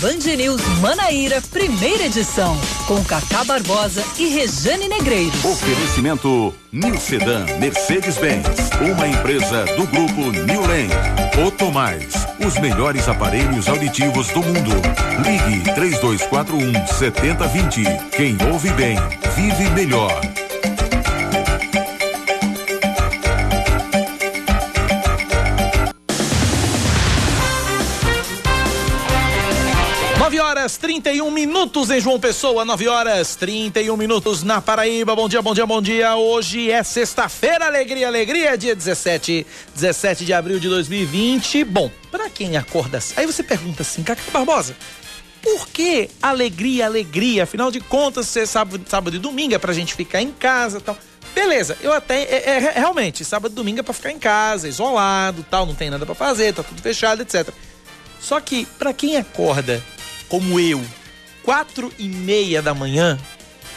Band News Manaíra, primeira edição, com Cacá Barbosa e Rejane Negreiros. Oferecimento New Sedan Mercedes-Benz, uma empresa do grupo New Land. Otomais, os melhores aparelhos auditivos do mundo. Ligue 3241 7020. Quem ouve bem, vive melhor. 9 horas 31 minutos em João Pessoa, 9 horas 31 minutos na Paraíba. Bom dia, bom dia, bom dia. Hoje é sexta-feira, alegria, alegria, dia 17, 17 de abril de 2020. Bom, para quem acorda, aí você pergunta assim, Cacá Barbosa, por que alegria, alegria? Afinal de contas, você sábado, sábado e domingo é pra gente ficar em casa, tal. Beleza, eu até é, é, realmente sábado e domingo é para ficar em casa, isolado, tal, não tem nada para fazer, tá tudo fechado, etc. Só que para quem acorda como eu, quatro e meia da manhã,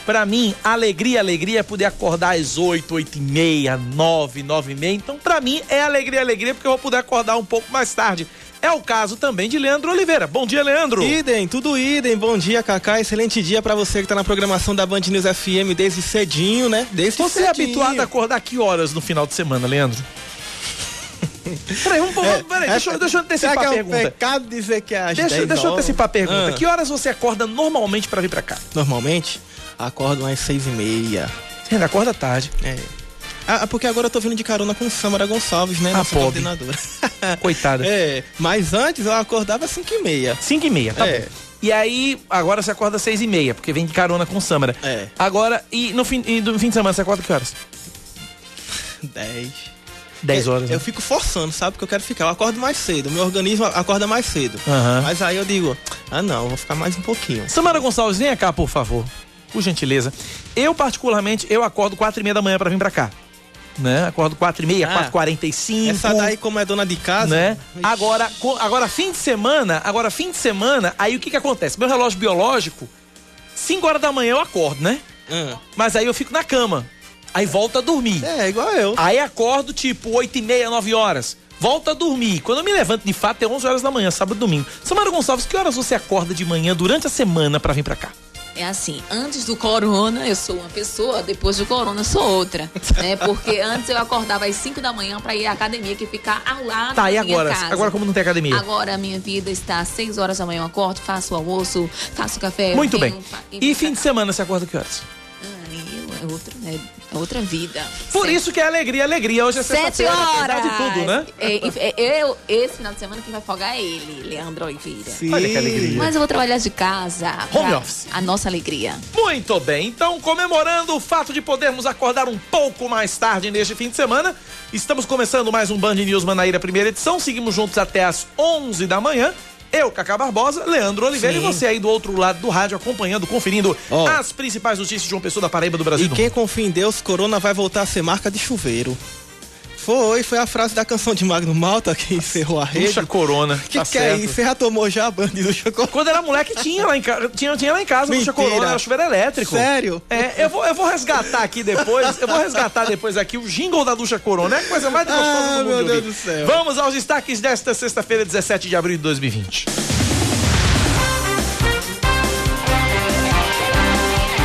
para mim, alegria, alegria é poder acordar às oito, oito e meia, nove, nove e meia. Então, para mim, é alegria, alegria, porque eu vou poder acordar um pouco mais tarde. É o caso também de Leandro Oliveira. Bom dia, Leandro. Idem, tudo idem. Bom dia, Cacá. Excelente dia para você que tá na programação da Band News FM desde cedinho, né? Desde você cedinho. é habituado a acordar que horas no final de semana, Leandro? Peraí, vamos, é, peraí, é, deixa, eu, deixa eu antecipar a pergunta. É um pecado dizer que é às deixa, deixa eu antecipar a pergunta. Ah. Que horas você acorda normalmente para vir para cá? Normalmente? Acordo às seis e meia. Você ainda acorda tarde. É. Ah, porque agora eu tô vindo de carona com Samara Gonçalves, né? A nossa coordenadora. Coitada. É, mas antes eu acordava às 5 e meia. 5 e meia, tá é. bom. E aí, agora você acorda às 6 e meia, porque vem de carona com Samara. É. Agora, e no fim, e no fim de semana você acorda que horas? 10. 10 horas. Eu, né? eu, fico forçando, sabe? Porque eu quero ficar. Eu acordo mais cedo. Meu organismo acorda mais cedo. Uhum. Mas aí eu digo, ah não, vou ficar mais um pouquinho. Samara Gonçalves, vem cá, por favor. Por gentileza. Eu, particularmente, eu acordo 4 e meia da manhã para vir para cá. Né? Acordo 4 e meia, ah, 4h45. Essa daí, como é dona de casa. Né? Agora, agora, fim de semana, agora, fim de semana, aí o que que acontece? Meu relógio biológico, 5 horas da manhã eu acordo, né? Uhum. Mas aí eu fico na cama. Aí volta a dormir. É, igual eu. Aí acordo tipo 8 e meia, 9 horas. Volta a dormir. Quando eu me levanto, de fato, é 11 horas da manhã, sábado e domingo. Samara Gonçalves, que horas você acorda de manhã durante a semana para vir para cá? É assim, antes do corona eu sou uma pessoa, depois do corona sou outra, né? Porque antes eu acordava às 5 da manhã para ir à academia, que fica ao lado tá, da e agora? Casa. Agora como não tem academia? Agora a minha vida está às 6 horas da manhã, eu acordo, faço o almoço, faço café. Muito bem. E fim de semana você acorda que horas? É outro, né? É outra vida. Por isso que é alegria, alegria. Hoje é sexta-feira. Horas. de tudo, né? É, é, eu, esse final de semana quem vai folgar é ele, Leandro Oliveira. Sim. Olha que alegria. Mas eu vou trabalhar de casa. Home office. A nossa alegria. Muito bem. Então, comemorando o fato de podermos acordar um pouco mais tarde neste fim de semana, estamos começando mais um Band News Manaíra, primeira edição. Seguimos juntos até às 11 da manhã. Eu, Cacá Barbosa, Leandro Oliveira Sim. e você aí do outro lado do rádio acompanhando, conferindo oh. as principais notícias de uma pessoa da Paraíba do Brasil. E quem confia em Deus, Corona vai voltar a ser marca de chuveiro. Foi, foi a frase da canção de Magno Malta que encerrou a rede. Ducha Corona. Que tá que é isso? Você já tomou já a banda de Ducha Corona? Quando era moleque tinha lá em casa, tinha, tinha lá em casa Ducha Corona, era chuveiro elétrico. Sério? É, eu vou, eu vou resgatar aqui depois, eu vou resgatar depois aqui o jingle da Ducha Corona, é a coisa mais gostosa ah, do mundo. meu Deus do céu. Vamos aos destaques desta sexta-feira, 17 de abril de 2020.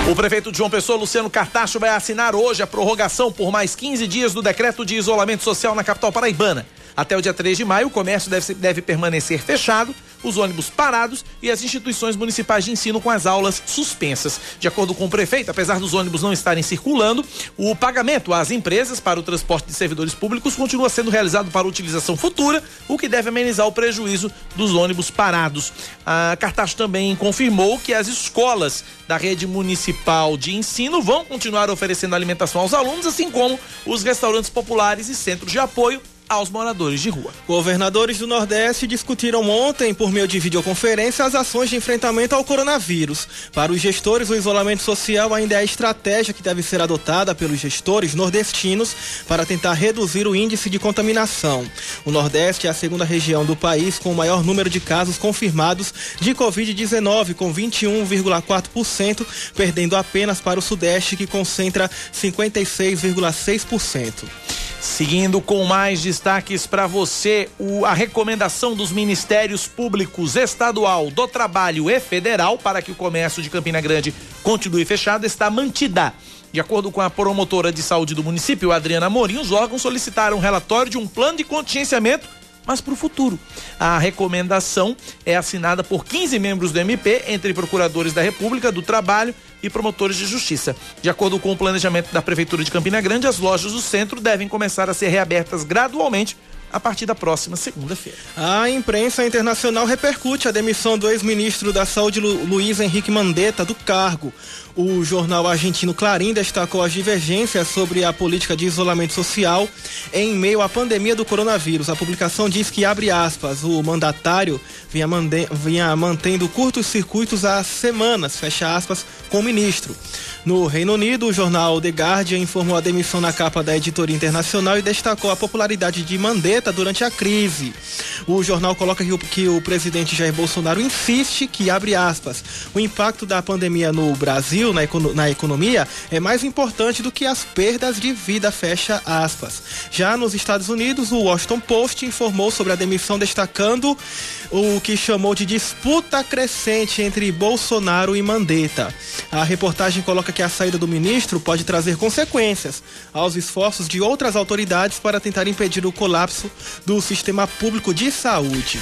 O prefeito João Pessoa, Luciano Cartacho, vai assinar hoje a prorrogação por mais 15 dias do decreto de isolamento social na capital paraibana. Até o dia 3 de maio, o comércio deve, deve permanecer fechado, os ônibus parados e as instituições municipais de ensino com as aulas suspensas. De acordo com o prefeito, apesar dos ônibus não estarem circulando, o pagamento às empresas para o transporte de servidores públicos continua sendo realizado para utilização futura, o que deve amenizar o prejuízo dos ônibus parados. A Cartacho também confirmou que as escolas da rede municipal de ensino vão continuar oferecendo alimentação aos alunos, assim como os restaurantes populares e centros de apoio aos moradores de rua. Governadores do Nordeste discutiram ontem, por meio de videoconferência, as ações de enfrentamento ao coronavírus. Para os gestores, o isolamento social ainda é a estratégia que deve ser adotada pelos gestores nordestinos para tentar reduzir o índice de contaminação. O Nordeste é a segunda região do país com o maior número de casos confirmados de Covid-19, com 21,4%, perdendo apenas para o Sudeste, que concentra 56,6%. Seguindo com mais destaques para você, o, a recomendação dos Ministérios Públicos Estadual, do Trabalho e Federal para que o comércio de Campina Grande continue fechado está mantida. De acordo com a promotora de saúde do município, Adriana Morim, os órgãos solicitaram um relatório de um plano de contingenciamento mas para o futuro. A recomendação é assinada por 15 membros do MP, entre procuradores da República, do Trabalho e promotores de justiça. De acordo com o planejamento da Prefeitura de Campina Grande, as lojas do centro devem começar a ser reabertas gradualmente a partir da próxima segunda-feira. A imprensa internacional repercute a demissão do ex-ministro da Saúde Lu Luiz Henrique Mandetta do cargo. O jornal argentino Clarim destacou as divergências sobre a política de isolamento social em meio à pandemia do coronavírus. A publicação diz que, abre aspas, o mandatário vinha, vinha mantendo curtos circuitos há semanas, fecha aspas, com o ministro. No Reino Unido, o jornal The Guardian informou a demissão na capa da editoria internacional e destacou a popularidade de Mandetta durante a crise. O jornal coloca que o, que o presidente Jair Bolsonaro insiste que, abre aspas, o impacto da pandemia no Brasil na, econo na economia é mais importante do que as perdas de vida, fecha aspas. Já nos Estados Unidos, o Washington Post informou sobre a demissão, destacando o que chamou de disputa crescente entre Bolsonaro e Mandetta. A reportagem coloca que a saída do ministro pode trazer consequências aos esforços de outras autoridades para tentar impedir o colapso do sistema público de saúde.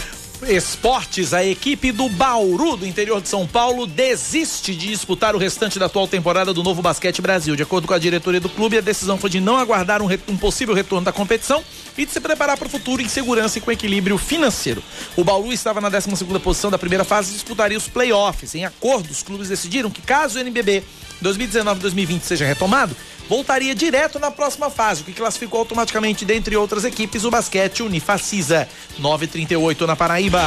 Esportes, a equipe do Bauru, do interior de São Paulo, desiste de disputar o restante da atual temporada do Novo Basquete Brasil. De acordo com a diretoria do clube, a decisão foi de não aguardar um, um possível retorno da competição e de se preparar para o futuro em segurança e com equilíbrio financeiro. O Bauru estava na 12 posição da primeira fase e disputaria os playoffs. Em acordo, os clubes decidiram que caso o NBB 2019-2020 seja retomado, voltaria direto na próxima fase, o que classificou automaticamente, dentre outras equipes, o basquete Unifacisa. 938 na Paraíba.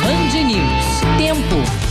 Band News. Tempo.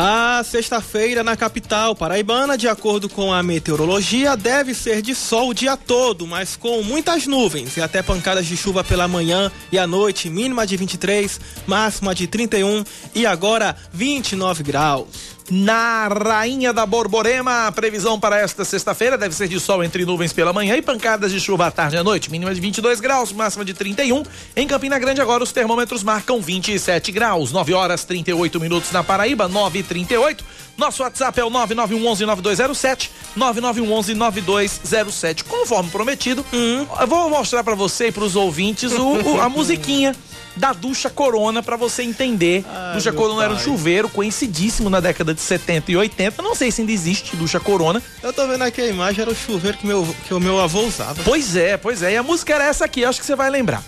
A sexta-feira na capital paraibana, de acordo com a meteorologia, deve ser de sol o dia todo, mas com muitas nuvens e até pancadas de chuva pela manhã e à noite, mínima de 23, máxima de 31 e agora 29 graus. Na Rainha da Borborema, a previsão para esta sexta-feira deve ser de sol entre nuvens pela manhã e pancadas de chuva à tarde e à noite, mínima de 22 graus, máxima de 31. Em Campina Grande agora os termômetros marcam 27 graus, 9 horas 38 minutos na Paraíba, 9 e 38. Nosso WhatsApp é o 9911-9207, 9911-9207. Conforme prometido, hum. eu vou mostrar para você e para os ouvintes o, o, a musiquinha da ducha Corona para você entender. Ai, ducha Corona pai. era um chuveiro conhecidíssimo na década de 70 e 80. Não sei se ainda existe ducha Corona. Eu tô vendo aqui a imagem, era o chuveiro que, meu, que o meu avô usava. Pois é, pois é. E a música era essa aqui, acho que você vai lembrar.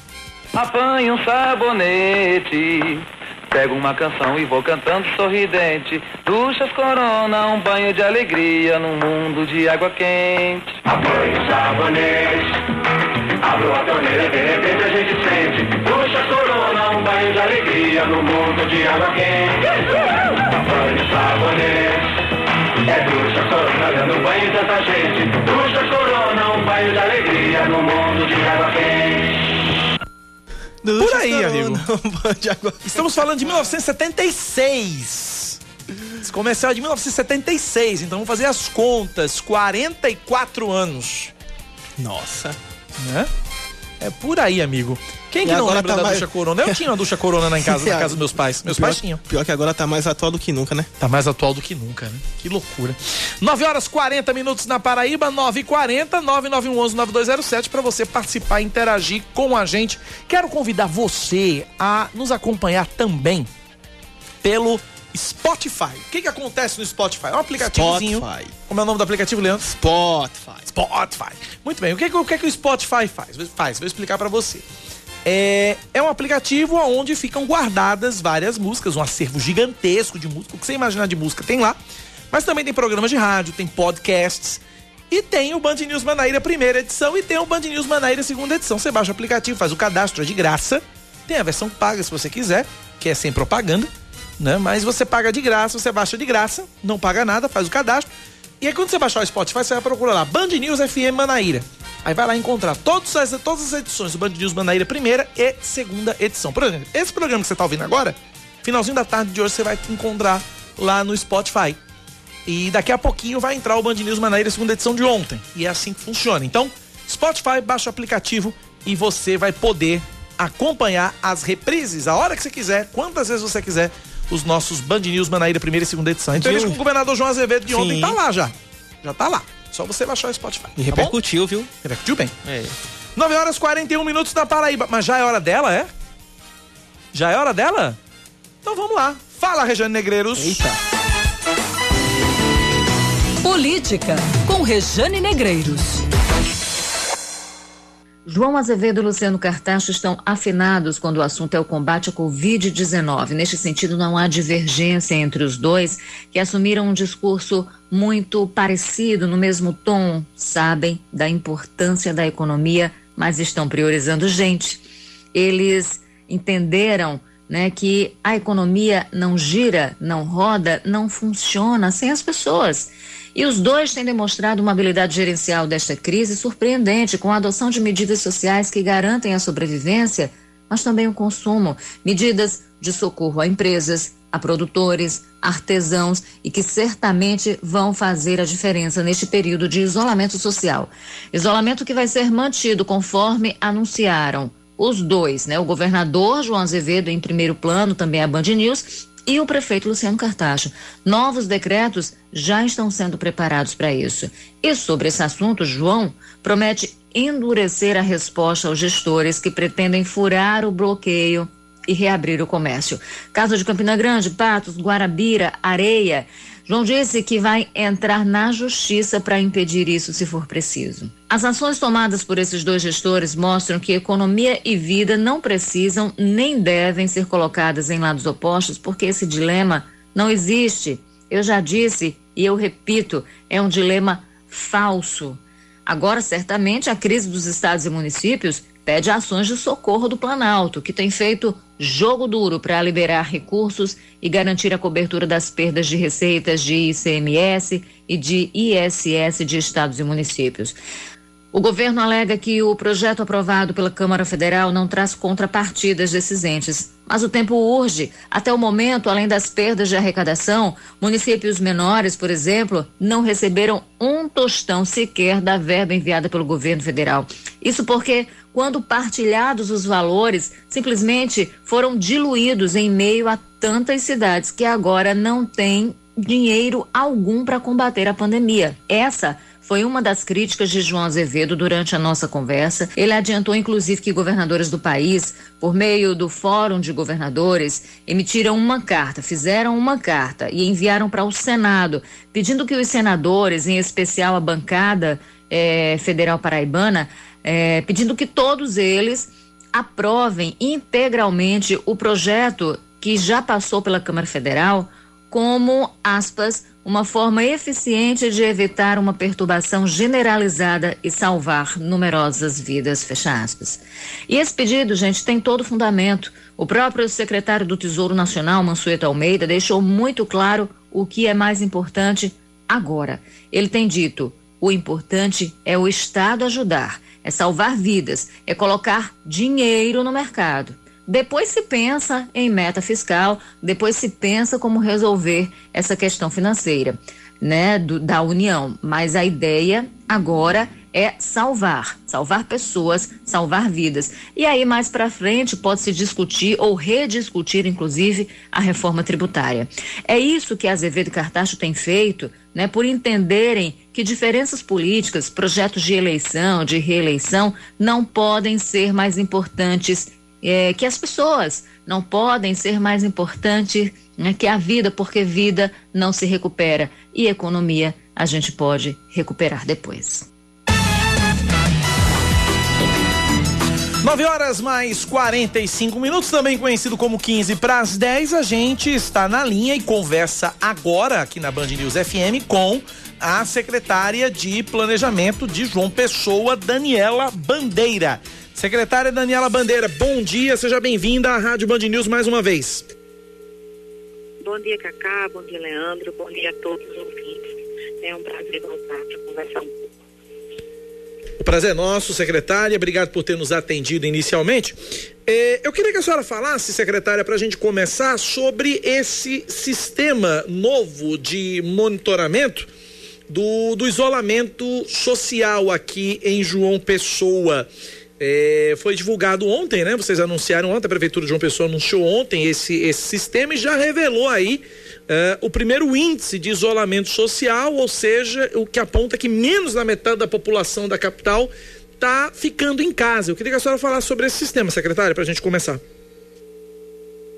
Apanhe um sabonete. Pego uma canção e vou cantando sorridente. Duchas Corona, um banho de alegria num mundo de água quente. Apanhe um sabonete. Abro a torneira, de repente a gente sente Puxa corona, um banho de alegria No mundo de água quente Banho sabonete É ducha corona, dando banho tanta gente Ducha corona, um banho de alegria No mundo de água quente Por aí, amigo. Estamos falando de 1976. Esse comercial é de 1976, então vamos fazer as contas. 44 anos. Nossa né? É por aí, amigo. Quem que não lembra tá da mais... ducha corona? Eu tinha uma ducha corona lá em casa, na casa dos meus pais. Meus pior, pais tinham. Pior que agora tá mais atual do que nunca, né? Tá mais atual do que nunca, né? Que loucura. 9 horas 40 minutos na Paraíba, 9 e 40 9911 9207 para você participar e interagir com a gente. Quero convidar você a nos acompanhar também pelo Spotify. O que, que acontece no Spotify? É um aplicativozinho. Spotify. Como é o nome do aplicativo, Leandro? Spotify. Spotify. Muito bem. O que, o, que, que o Spotify faz? Faz, vou explicar para você. É, é um aplicativo onde ficam guardadas várias músicas, um acervo gigantesco de música. O que você imaginar de música tem lá. Mas também tem programas de rádio, tem podcasts. E tem o Band News Manaíra primeira edição e tem o Band News Manaíra segunda edição. Você baixa o aplicativo, faz o cadastro, é de graça. Tem a versão paga se você quiser, que é sem propaganda né? Mas você paga de graça, você baixa de graça, não paga nada, faz o cadastro. E aí quando você baixar o Spotify, você vai procurar lá Band News FM Manaíra. Aí vai lá encontrar todas as, todas as edições do Band News Manaíra, primeira e segunda edição. Por exemplo, esse programa que você está ouvindo agora, finalzinho da tarde de hoje, você vai encontrar lá no Spotify. E daqui a pouquinho vai entrar o Band News Manaíra, segunda edição de ontem. E é assim que funciona. Então, Spotify, baixa o aplicativo e você vai poder acompanhar as reprises a hora que você quiser, quantas vezes você quiser, os nossos Band News Manaíra, primeira e segunda edição. Então, com o governador João Azevedo de ontem Sim. tá lá já. Já tá lá. Só você baixar o Spotify. E tá repercutiu, viu? Repercutiu bem. É. 9 horas e 41 minutos na Paraíba. Mas já é hora dela, é? Já é hora dela? Então vamos lá. Fala, Rejane Negreiros. Eita. Política, com Rejane Negreiros. João Azevedo e Luciano Cartacho estão afinados quando o assunto é o combate à Covid-19. Neste sentido, não há divergência entre os dois, que assumiram um discurso muito parecido, no mesmo tom. Sabem da importância da economia, mas estão priorizando gente. Eles entenderam né, que a economia não gira, não roda, não funciona sem as pessoas. E os dois têm demonstrado uma habilidade gerencial desta crise surpreendente, com a adoção de medidas sociais que garantem a sobrevivência, mas também o consumo. Medidas de socorro a empresas, a produtores, artesãos e que certamente vão fazer a diferença neste período de isolamento social. Isolamento que vai ser mantido conforme anunciaram os dois, né? O governador João Azevedo em primeiro plano, também a Band News, e o prefeito Luciano Cartacho. Novos decretos já estão sendo preparados para isso. E sobre esse assunto, João promete endurecer a resposta aos gestores que pretendem furar o bloqueio e reabrir o comércio. Caso de Campina Grande, Patos, Guarabira, Areia. João disse que vai entrar na justiça para impedir isso se for preciso. As ações tomadas por esses dois gestores mostram que economia e vida não precisam nem devem ser colocadas em lados opostos, porque esse dilema não existe. Eu já disse e eu repito, é um dilema falso. Agora, certamente, a crise dos estados e municípios pede ações de socorro do Planalto, que tem feito jogo duro para liberar recursos e garantir a cobertura das perdas de receitas de ICMS e de ISS de estados e municípios. O governo alega que o projeto aprovado pela Câmara Federal não traz contrapartidas desses entes. Mas o tempo urge. Até o momento, além das perdas de arrecadação, municípios menores, por exemplo, não receberam um tostão sequer da verba enviada pelo governo federal. Isso porque, quando partilhados os valores, simplesmente foram diluídos em meio a tantas cidades que agora não têm dinheiro algum para combater a pandemia. Essa foi uma das críticas de João Azevedo durante a nossa conversa. Ele adiantou, inclusive, que governadores do país, por meio do Fórum de Governadores, emitiram uma carta, fizeram uma carta e enviaram para o Senado, pedindo que os senadores, em especial a bancada eh, federal paraibana, eh, pedindo que todos eles aprovem integralmente o projeto que já passou pela Câmara Federal como, aspas, uma forma eficiente de evitar uma perturbação generalizada e salvar numerosas vidas, fecha aspas. E esse pedido, gente, tem todo fundamento. O próprio secretário do Tesouro Nacional, Mansueto Almeida, deixou muito claro o que é mais importante agora. Ele tem dito: o importante é o Estado ajudar, é salvar vidas, é colocar dinheiro no mercado. Depois se pensa em meta fiscal, depois se pensa como resolver essa questão financeira, né, do, da União. Mas a ideia agora é salvar, salvar pessoas, salvar vidas. E aí mais para frente pode se discutir ou rediscutir, inclusive, a reforma tributária. É isso que Azevedo e Cartacho têm feito, né, por entenderem que diferenças políticas, projetos de eleição, de reeleição, não podem ser mais importantes é, que as pessoas não podem ser mais importantes né, que a vida, porque vida não se recupera e economia a gente pode recuperar depois. 9 horas mais 45 minutos, também conhecido como 15 para as 10. A gente está na linha e conversa agora aqui na Band News FM com a secretária de Planejamento de João Pessoa, Daniela Bandeira. Secretária Daniela Bandeira, bom dia, seja bem-vinda à Rádio Band News mais uma vez. Bom dia, Cacá, bom dia, Leandro, bom dia a todos os ouvintes. É um prazer voltar para conversar um pouco. O prazer é nosso, secretária. Obrigado por ter nos atendido inicialmente. Eh, eu queria que a senhora falasse, secretária, para a gente começar, sobre esse sistema novo de monitoramento do, do isolamento social aqui em João Pessoa. É, foi divulgado ontem, né? Vocês anunciaram ontem, a Prefeitura de João Pessoa anunciou ontem esse, esse sistema e já revelou aí uh, o primeiro índice de isolamento social, ou seja, o que aponta que menos da metade da população da capital está ficando em casa. Eu queria que a senhora falasse sobre esse sistema, secretária, para a gente começar.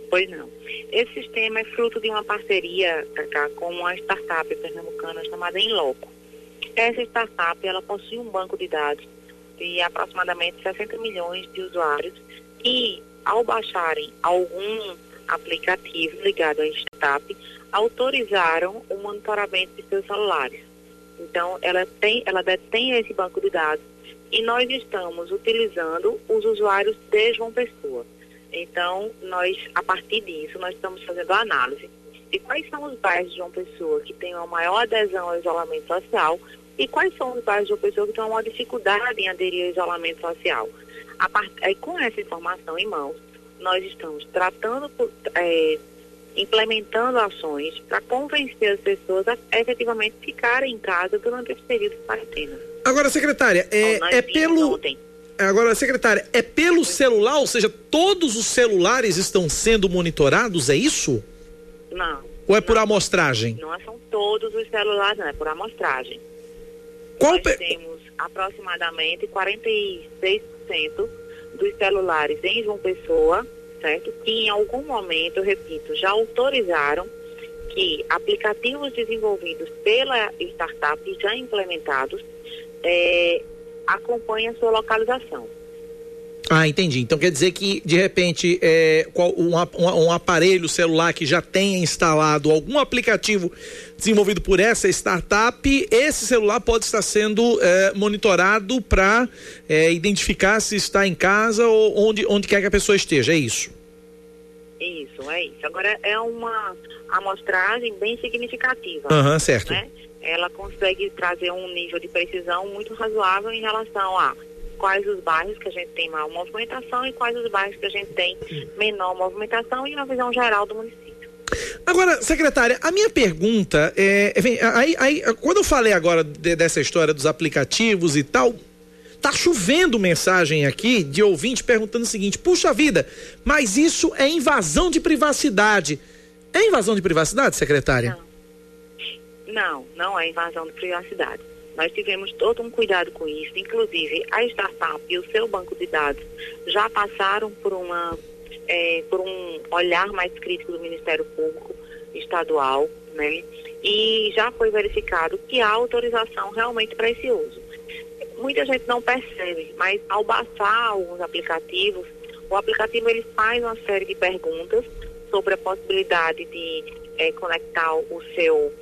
Pois não. Esse sistema é fruto de uma parceria, Cacá, com uma startup pernambucana chamada Inloco. Essa startup, ela possui um banco de dados de aproximadamente 60 milhões de usuários e, ao baixarem algum aplicativo ligado à startup, autorizaram o monitoramento de seus celulares. Então, ela tem, ela detém esse banco de dados e nós estamos utilizando os usuários de João Pessoa. Então, nós, a partir disso, nós estamos fazendo a análise de quais são os bairros de João Pessoa que têm uma maior adesão ao isolamento social e quais são os bairros de uma pessoa que têm uma dificuldade em aderir ao isolamento social. A part... Aí, com essa informação em mãos, nós estamos tratando, é, implementando ações para convencer as pessoas a efetivamente ficarem em casa durante esse período de quarentena. Agora, secretária, é, é pelo. Ontem. Agora, secretária, é pelo celular, ou seja, todos os celulares estão sendo monitorados, é isso? Não. Ou é por amostragem? Não são todos os celulares, não, é por amostragem. Qual Nós pe... temos aproximadamente 46% dos celulares em João Pessoa, certo? Que em algum momento, eu repito, já autorizaram que aplicativos desenvolvidos pela startup já implementados é, acompanhem a sua localização. Ah, entendi. Então quer dizer que, de repente, é, um, um, um, aparelho celular que já tenha instalado algum aplicativo desenvolvido por essa startup, esse celular pode estar sendo é, monitorado para é, identificar se está em casa ou onde, onde quer que a pessoa esteja. É isso? Isso, é isso. Agora é uma amostragem bem significativa. Aham, uhum, certo. Né? Ela consegue trazer um nível de precisão muito razoável em relação a quais os bairros que a gente tem maior movimentação e quais os bairros que a gente tem menor movimentação e uma visão geral do município. Agora, secretária, a minha pergunta é, aí, aí, quando eu falei agora de, dessa história dos aplicativos e tal, tá chovendo mensagem aqui de ouvinte perguntando o seguinte: puxa vida, mas isso é invasão de privacidade. É invasão de privacidade, secretária? Não, não, não é invasão de privacidade. Nós tivemos todo um cuidado com isso, inclusive a startup e o seu banco de dados já passaram por, uma, é, por um olhar mais crítico do Ministério Público Estadual, né? E já foi verificado que há autorização realmente para esse uso. Muita gente não percebe, mas ao baixar alguns aplicativos, o aplicativo ele faz uma série de perguntas sobre a possibilidade de é, conectar o seu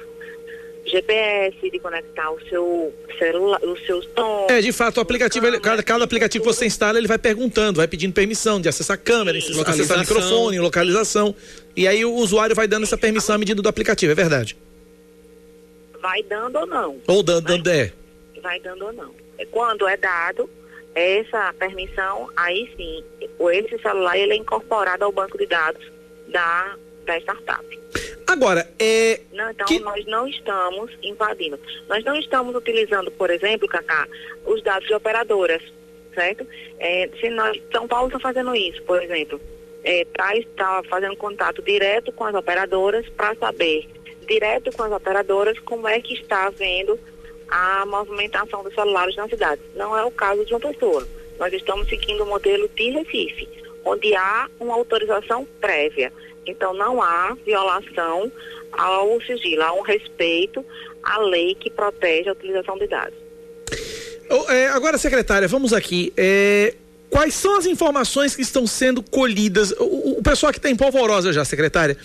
GPS, de conectar o seu celular, os seus tons. É, de fato, o aplicativo, câmera, cada, cada aplicativo que você instala, ele vai perguntando, vai pedindo permissão de acessar a câmera, Sim. acessar o microfone, localização. E aí o usuário vai dando essa permissão à medida do aplicativo, é verdade? Vai dando ou não. Ou dando, dando é. Vai dando ou não. Quando é dado essa permissão, aí sim, esse celular ele é incorporado ao banco de dados da, da startup. Agora, é. Não, então, que... nós não estamos invadindo. Nós não estamos utilizando, por exemplo, Cacá, os dados de operadoras, certo? É, se nós, São Paulo está fazendo isso, por exemplo. É, tá, está fazendo contato direto com as operadoras para saber, direto com as operadoras, como é que está havendo a movimentação dos celulares na cidade. Não é o caso de uma pessoa. Nós estamos seguindo o modelo de Recife, onde há uma autorização prévia. Então, não há violação ao sigilo, há um respeito à lei que protege a utilização de dados. É, agora, secretária, vamos aqui. É, quais são as informações que estão sendo colhidas? O, o pessoal que está em polvorosa já, secretária.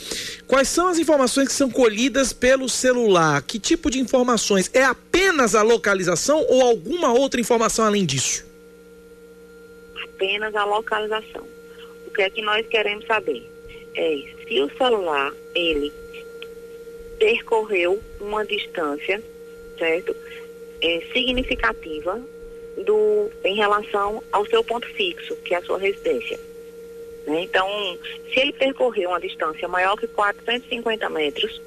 Quais são as informações que são colhidas pelo celular? Que tipo de informações? É apenas a localização ou alguma outra informação além disso? Apenas a localização. O que é que nós queremos saber? é se o celular ele percorreu uma distância, certo? É, significativa do, em relação ao seu ponto fixo, que é a sua residência. Né? Então, se ele percorrer uma distância maior que 450 metros,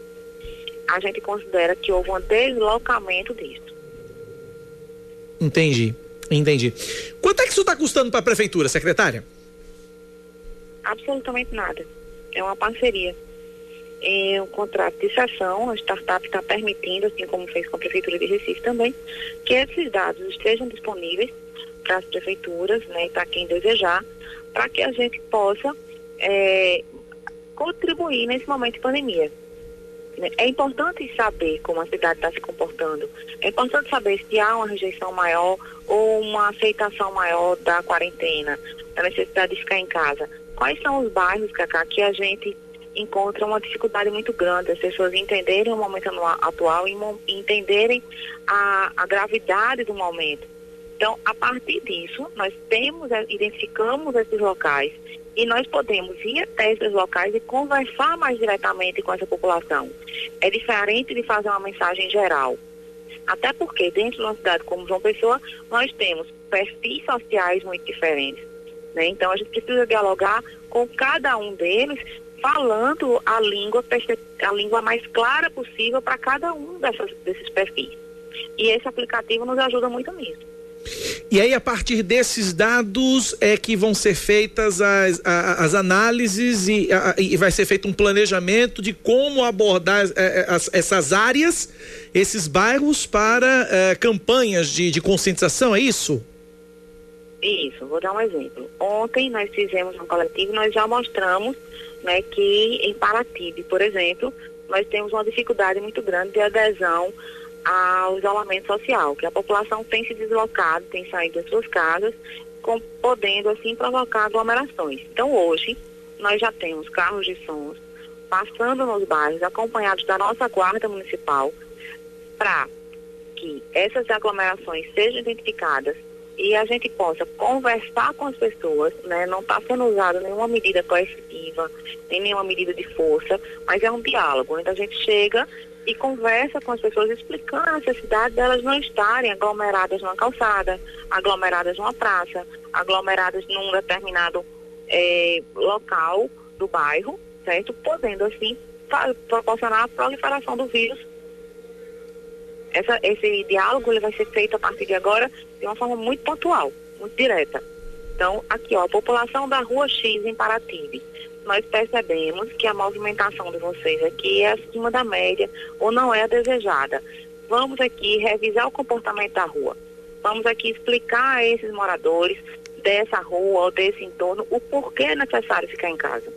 a gente considera que houve um deslocamento disso. Entendi, entendi. Quanto é que isso está custando para a prefeitura, secretária? Absolutamente nada. É uma parceria. É um contrato de sessão, a startup está permitindo, assim como fez com a Prefeitura de Recife também, que esses dados estejam disponíveis para as prefeituras, né, para quem desejar, para que a gente possa é, contribuir nesse momento de pandemia. Né? É importante saber como a cidade está se comportando. É importante saber se há uma rejeição maior ou uma aceitação maior da quarentena, da necessidade de ficar em casa. Quais são os bairros, Cacá, que a gente encontra uma dificuldade muito grande, as pessoas entenderem o momento atual e entenderem a, a gravidade do momento. Então, a partir disso, nós temos, eh, identificamos esses locais e nós podemos ir até esses locais e conversar mais diretamente com essa população. É diferente de fazer uma mensagem geral. Até porque dentro de uma cidade como João Pessoa, nós temos perfis sociais muito diferentes. Né? Então a gente precisa dialogar com cada um deles, falando a língua, a língua mais clara possível para cada um dessas, desses perfis. E esse aplicativo nos ajuda muito nisso. E aí, a partir desses dados, é que vão ser feitas as, as análises e, e vai ser feito um planejamento de como abordar é, é, as, essas áreas, esses bairros, para é, campanhas de, de conscientização, é isso? Isso, vou dar um exemplo. Ontem nós fizemos um coletivo nós já mostramos né, que em Paratibe, por exemplo, nós temos uma dificuldade muito grande de adesão ao isolamento social, que a população tem se deslocado, tem saído das suas casas, com, podendo assim provocar aglomerações. Então hoje nós já temos carros de sons passando nos bairros, acompanhados da nossa guarda municipal, para que essas aglomerações sejam identificadas e a gente possa conversar com as pessoas, né? Não está sendo usada nenhuma medida coercitiva, nem nenhuma medida de força, mas é um diálogo, onde a gente chega e conversa com as pessoas explicando a necessidade delas não estarem aglomeradas numa calçada, aglomeradas numa praça, aglomeradas num determinado é, local do bairro, certo? Podendo assim proporcionar a proliferação do vírus. Essa, esse diálogo ele vai ser feito a partir de agora de uma forma muito pontual, muito direta. Então, aqui ó, a população da rua X em Paratibe nós percebemos que a movimentação de vocês aqui é acima da média ou não é a desejada. Vamos aqui revisar o comportamento da rua. Vamos aqui explicar a esses moradores dessa rua ou desse entorno o porquê é necessário ficar em casa.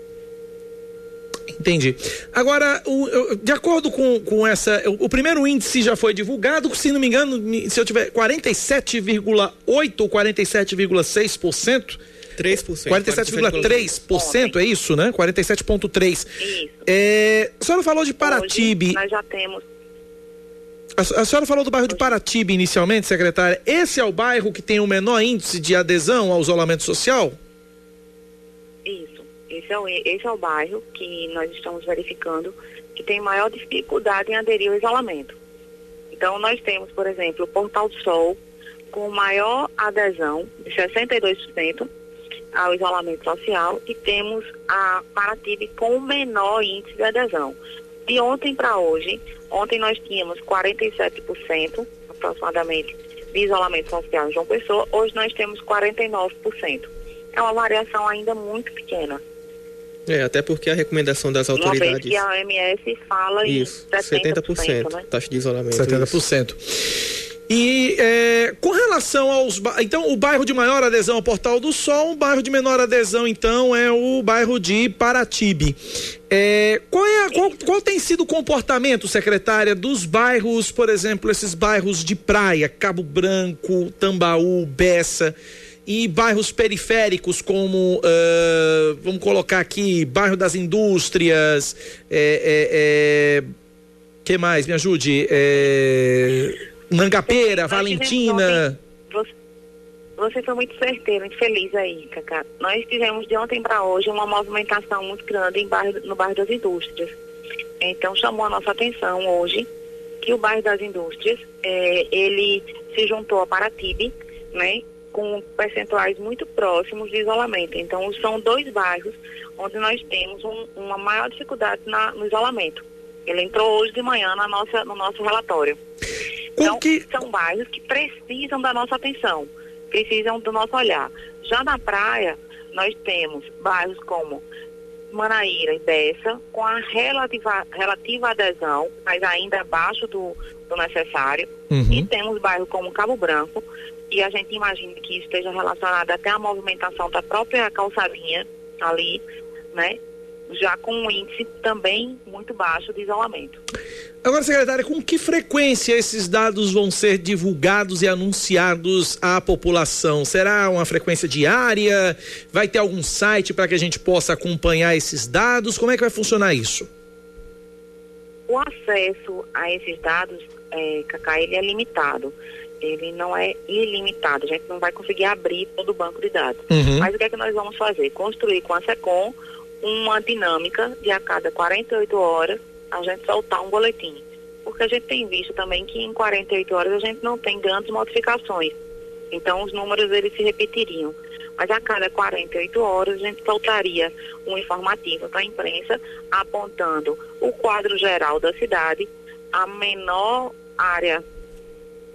Entendi. Agora, o, de acordo com, com essa. O, o, primeiro índice já foi divulgado, se não me engano, se eu tiver 47,8% ou 47,6% 3%. 47,3%, é isso, né? 47,3%. Isso. É, a senhora falou de Paratibe. Hoje nós já temos. A, a senhora falou do bairro de Paratibe inicialmente, secretária. Esse é o bairro que tem o menor índice de adesão ao isolamento social? Isso. Esse é o, bairro que nós estamos verificando que tem maior dificuldade em aderir ao isolamento. Então, nós temos, por exemplo, o Portal Sol, com maior adesão, de 62%, ao isolamento social e temos a Parative com o menor índice de adesão. De ontem para hoje, ontem nós tínhamos 47% aproximadamente de isolamento social em João Pessoa, hoje nós temos 49%. É uma variação ainda muito pequena. É, até porque a recomendação das autoridades. Uma vez que a OMS fala isso, em 70%, 70% né? taxa de isolamento. 70%. Isso. E é, com relação aos. Então, o bairro de maior adesão ao Portal do Sol, o bairro de menor adesão, então, é o bairro de Paratibe. É, qual, é a, qual, qual, tem sido o comportamento, secretária, dos bairros, por exemplo, esses bairros de praia, Cabo Branco, Tambaú, Bessa, e bairros periféricos como, uh, vamos colocar aqui, bairro das indústrias, é, é, é que mais? Me ajude. É, Mangapeira, Valentina. Você, você foi muito certeiro, muito feliz aí, Cacá. Nós tivemos de ontem para hoje uma movimentação muito grande em bairro, no bairro das indústrias. Então chamou a nossa atenção hoje que o bairro das indústrias, é, ele se juntou a Paratibe né? Com percentuais muito próximos de isolamento. Então, são dois bairros onde nós temos um, uma maior dificuldade na, no isolamento. Ele entrou hoje de manhã na nossa, no nosso relatório. Então, que... são bairros que precisam da nossa atenção, precisam do nosso olhar. Já na praia, nós temos bairros como Manaíra e Bessa, com a relativa, relativa adesão, mas ainda abaixo do, do necessário. Uhum. E temos bairros como Cabo Branco, e a gente imagina que isso esteja relacionado até à movimentação da própria calçadinha ali, né? Já com um índice também muito baixo de isolamento. Agora, secretária, com que frequência esses dados vão ser divulgados e anunciados à população? Será uma frequência diária? Vai ter algum site para que a gente possa acompanhar esses dados? Como é que vai funcionar isso? O acesso a esses dados, é, Cacá, ele é limitado. Ele não é ilimitado. A gente não vai conseguir abrir todo o banco de dados. Uhum. Mas o que é que nós vamos fazer? Construir com a SECOM uma dinâmica de a cada 48 horas a gente soltar um boletim. Porque a gente tem visto também que em 48 horas a gente não tem grandes modificações. Então os números eles se repetiriam. Mas a cada 48 horas a gente soltaria um informativo para a imprensa apontando o quadro geral da cidade, a menor área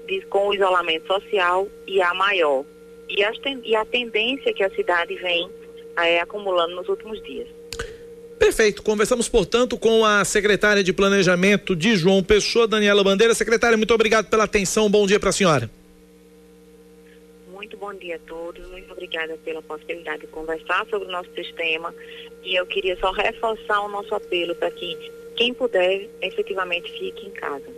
de, com isolamento social e a maior. E, as ten, e a tendência que a cidade vem é, acumulando nos últimos dias. Perfeito. Conversamos, portanto, com a secretária de Planejamento de João Pessoa, Daniela Bandeira. Secretária, muito obrigado pela atenção. Bom dia para a senhora. Muito bom dia a todos. Muito obrigada pela possibilidade de conversar sobre o nosso sistema. E eu queria só reforçar o nosso apelo para que quem puder efetivamente fique em casa.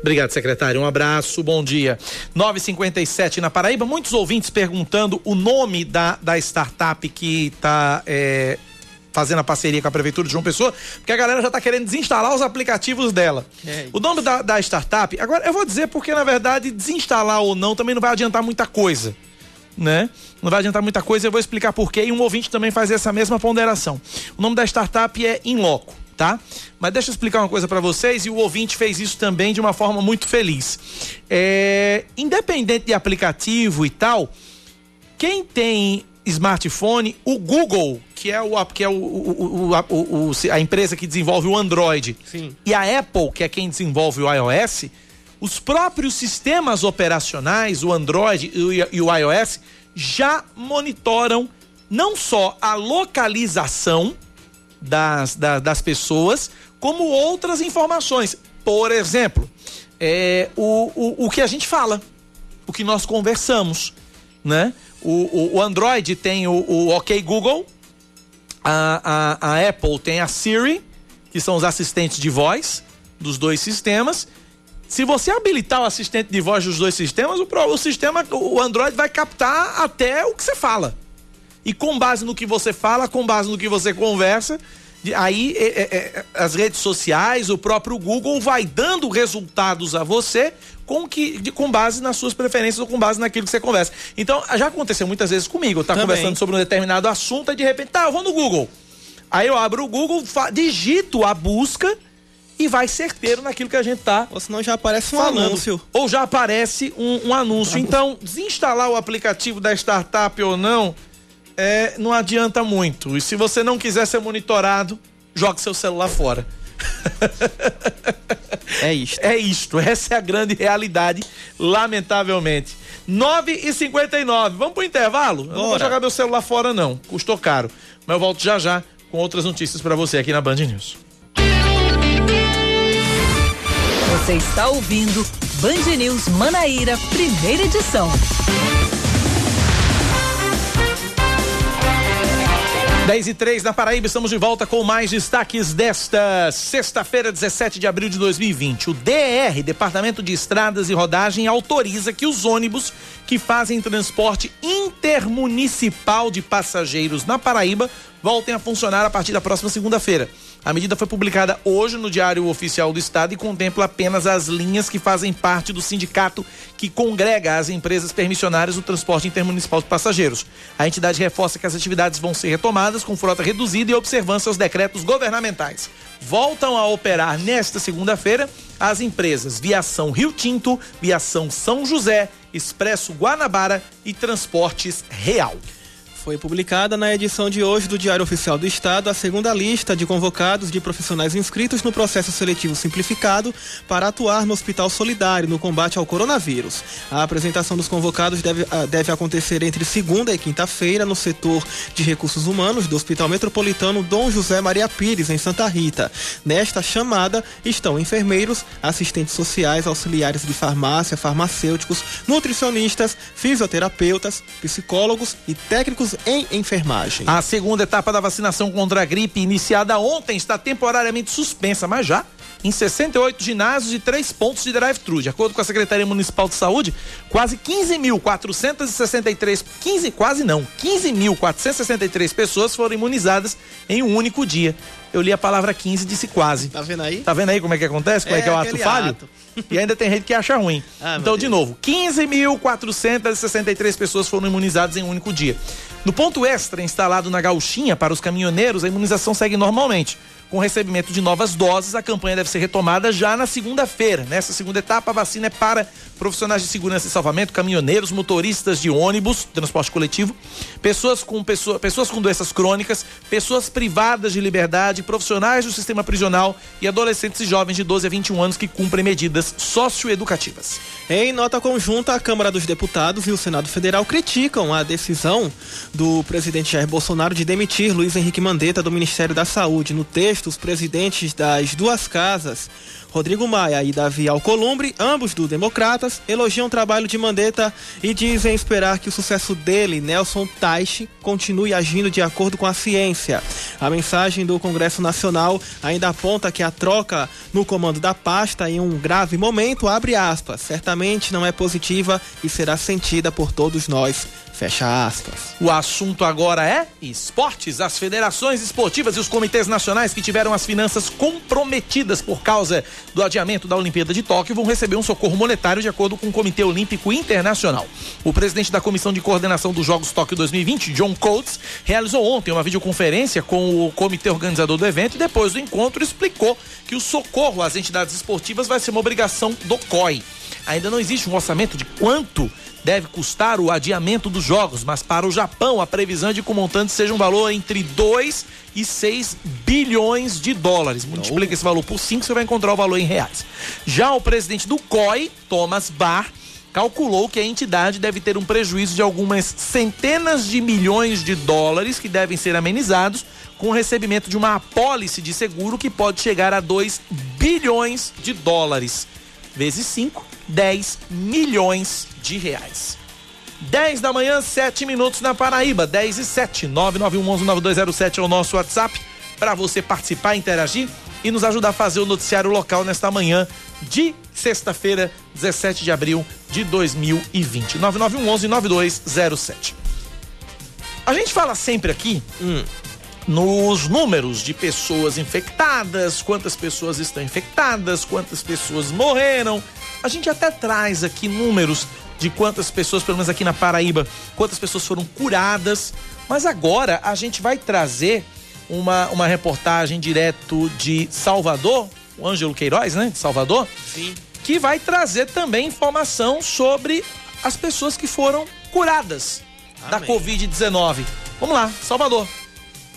Obrigado, secretário. Um abraço, bom dia. 957 na Paraíba. Muitos ouvintes perguntando o nome da, da startup que está é, fazendo a parceria com a Prefeitura de João Pessoa, porque a galera já está querendo desinstalar os aplicativos dela. É. O nome da, da startup, agora eu vou dizer porque, na verdade, desinstalar ou não também não vai adiantar muita coisa. Né? Não vai adiantar muita coisa, eu vou explicar por quê. E um ouvinte também faz essa mesma ponderação. O nome da startup é Inloco tá? Mas deixa eu explicar uma coisa para vocês e o ouvinte fez isso também de uma forma muito feliz. É, independente de aplicativo e tal, quem tem smartphone, o Google, que é, o, que é o, o, o, a empresa que desenvolve o Android, Sim. e a Apple, que é quem desenvolve o iOS, os próprios sistemas operacionais, o Android e o iOS, já monitoram não só a localização das, das, pessoas, como outras informações. Por exemplo, é, o, o, o que a gente fala, o que nós conversamos, né? O, o, o Android tem o, o OK Google, a, a, a Apple tem a Siri, que são os assistentes de voz dos dois sistemas. Se você habilitar o assistente de voz dos dois sistemas, o, o sistema, o Android vai captar até o que você fala. E com base no que você fala, com base no que você conversa, aí é, é, é, as redes sociais, o próprio Google vai dando resultados a você com que de, com base nas suas preferências ou com base naquilo que você conversa. Então, já aconteceu muitas vezes comigo, eu tá Também. conversando sobre um determinado assunto e de repente, tá, eu vou no Google. Aí eu abro o Google, digito a busca e vai certeiro naquilo que a gente tá. Ou senão já aparece um falando. anúncio. Ou já aparece um, um anúncio. Então, desinstalar o aplicativo da startup ou não, é, não adianta muito. E se você não quiser ser monitorado, jogue seu celular fora. É isto. É isto, essa é a grande realidade, lamentavelmente. 9 e 59 Vamos pro intervalo? Eu não vou Bora. jogar meu celular fora, não. Custou caro. Mas eu volto já já com outras notícias para você aqui na Band News. Você está ouvindo Band News Manaíra, primeira edição. 10 e 3 na Paraíba, estamos de volta com mais destaques desta sexta-feira, 17 de abril de 2020. O DR, Departamento de Estradas e Rodagem, autoriza que os ônibus que fazem transporte intermunicipal de passageiros na Paraíba voltem a funcionar a partir da próxima segunda-feira. A medida foi publicada hoje no Diário Oficial do Estado e contempla apenas as linhas que fazem parte do sindicato que congrega as empresas permissionárias do transporte intermunicipal de passageiros. A entidade reforça que as atividades vão ser retomadas com frota reduzida e observância aos decretos governamentais. Voltam a operar nesta segunda-feira as empresas Viação Rio Tinto, Viação São José, Expresso Guanabara e Transportes Real. Foi publicada na edição de hoje do Diário Oficial do Estado a segunda lista de convocados de profissionais inscritos no processo seletivo simplificado para atuar no Hospital Solidário no combate ao coronavírus. A apresentação dos convocados deve, ah, deve acontecer entre segunda e quinta-feira no setor de recursos humanos do Hospital Metropolitano Dom José Maria Pires, em Santa Rita. Nesta chamada estão enfermeiros, assistentes sociais, auxiliares de farmácia, farmacêuticos, nutricionistas, fisioterapeutas, psicólogos e técnicos em enfermagem. A segunda etapa da vacinação contra a gripe, iniciada ontem, está temporariamente suspensa, mas já em 68 ginásios e três pontos de drive-thru. De acordo com a Secretaria Municipal de Saúde, quase 15.463, 15, quase não, 15.463 pessoas foram imunizadas em um único dia. Eu li a palavra 15 e disse quase. Tá vendo aí? Tá vendo aí como é que acontece? Como é, É que é o ato falho? ato. E ainda tem gente que acha ruim. Ah, então, de Deus. novo, 15.463 pessoas foram imunizadas em um único dia. No ponto extra instalado na gauchinha para os caminhoneiros, a imunização segue normalmente. Com recebimento de novas doses, a campanha deve ser retomada já na segunda-feira. Nessa segunda etapa, a vacina é para profissionais de segurança e salvamento, caminhoneiros, motoristas de ônibus, transporte coletivo, pessoas com, pessoa, pessoas com doenças crônicas, pessoas privadas de liberdade, profissionais do sistema prisional e adolescentes e jovens de 12 a 21 anos que cumprem medidas socioeducativas. Em nota conjunta, a Câmara dos Deputados e o Senado Federal criticam a decisão do presidente Jair Bolsonaro de demitir Luiz Henrique Mandetta do Ministério da Saúde. No texto, os presidentes das duas casas, Rodrigo Maia e Davi Alcolumbre, ambos do Democratas, elogiam o trabalho de Mandetta e dizem esperar que o sucesso dele, Nelson Taixe, continue agindo de acordo com a ciência. A mensagem do Congresso Nacional ainda aponta que a troca no comando da pasta em um grave momento, abre aspas, certamente não é positiva e será sentida por todos nós. Fecha aspas. O assunto agora é esportes. As federações esportivas e os comitês nacionais que tiveram as finanças comprometidas por causa do adiamento da Olimpíada de Tóquio vão receber um socorro monetário de acordo com o Comitê Olímpico Internacional. O presidente da Comissão de Coordenação dos Jogos Tóquio 2020, John Coates, realizou ontem uma videoconferência com o comitê organizador do evento e depois do encontro explicou que o socorro às entidades esportivas vai ser uma obrigação do COI. Ainda não existe um orçamento de quanto deve custar o adiamento dos jogos, mas para o Japão a previsão é de que o montante seja um valor entre 2 e 6 bilhões de dólares. Multiplica esse valor por 5, você vai encontrar o valor em reais. Já o presidente do COI, Thomas Barr, calculou que a entidade deve ter um prejuízo de algumas centenas de milhões de dólares que devem ser amenizados com o recebimento de uma apólice de seguro que pode chegar a 2 bilhões de dólares. Vezes 5, 10 milhões de reais. 10 da manhã, 7 minutos na Paraíba, 10 e 7. 991119207 é o nosso WhatsApp para você participar, interagir e nos ajudar a fazer o noticiário local nesta manhã de sexta-feira, 17 de abril de 2020. 99119207. A gente fala sempre aqui nos números de pessoas infectadas, quantas pessoas estão infectadas, quantas pessoas morreram. A gente até traz aqui números de quantas pessoas, pelo menos aqui na Paraíba, quantas pessoas foram curadas. Mas agora a gente vai trazer uma, uma reportagem direto de Salvador, o Ângelo Queiroz, né? De Salvador. Sim. Que vai trazer também informação sobre as pessoas que foram curadas da Amém. Covid-19. Vamos lá, Salvador.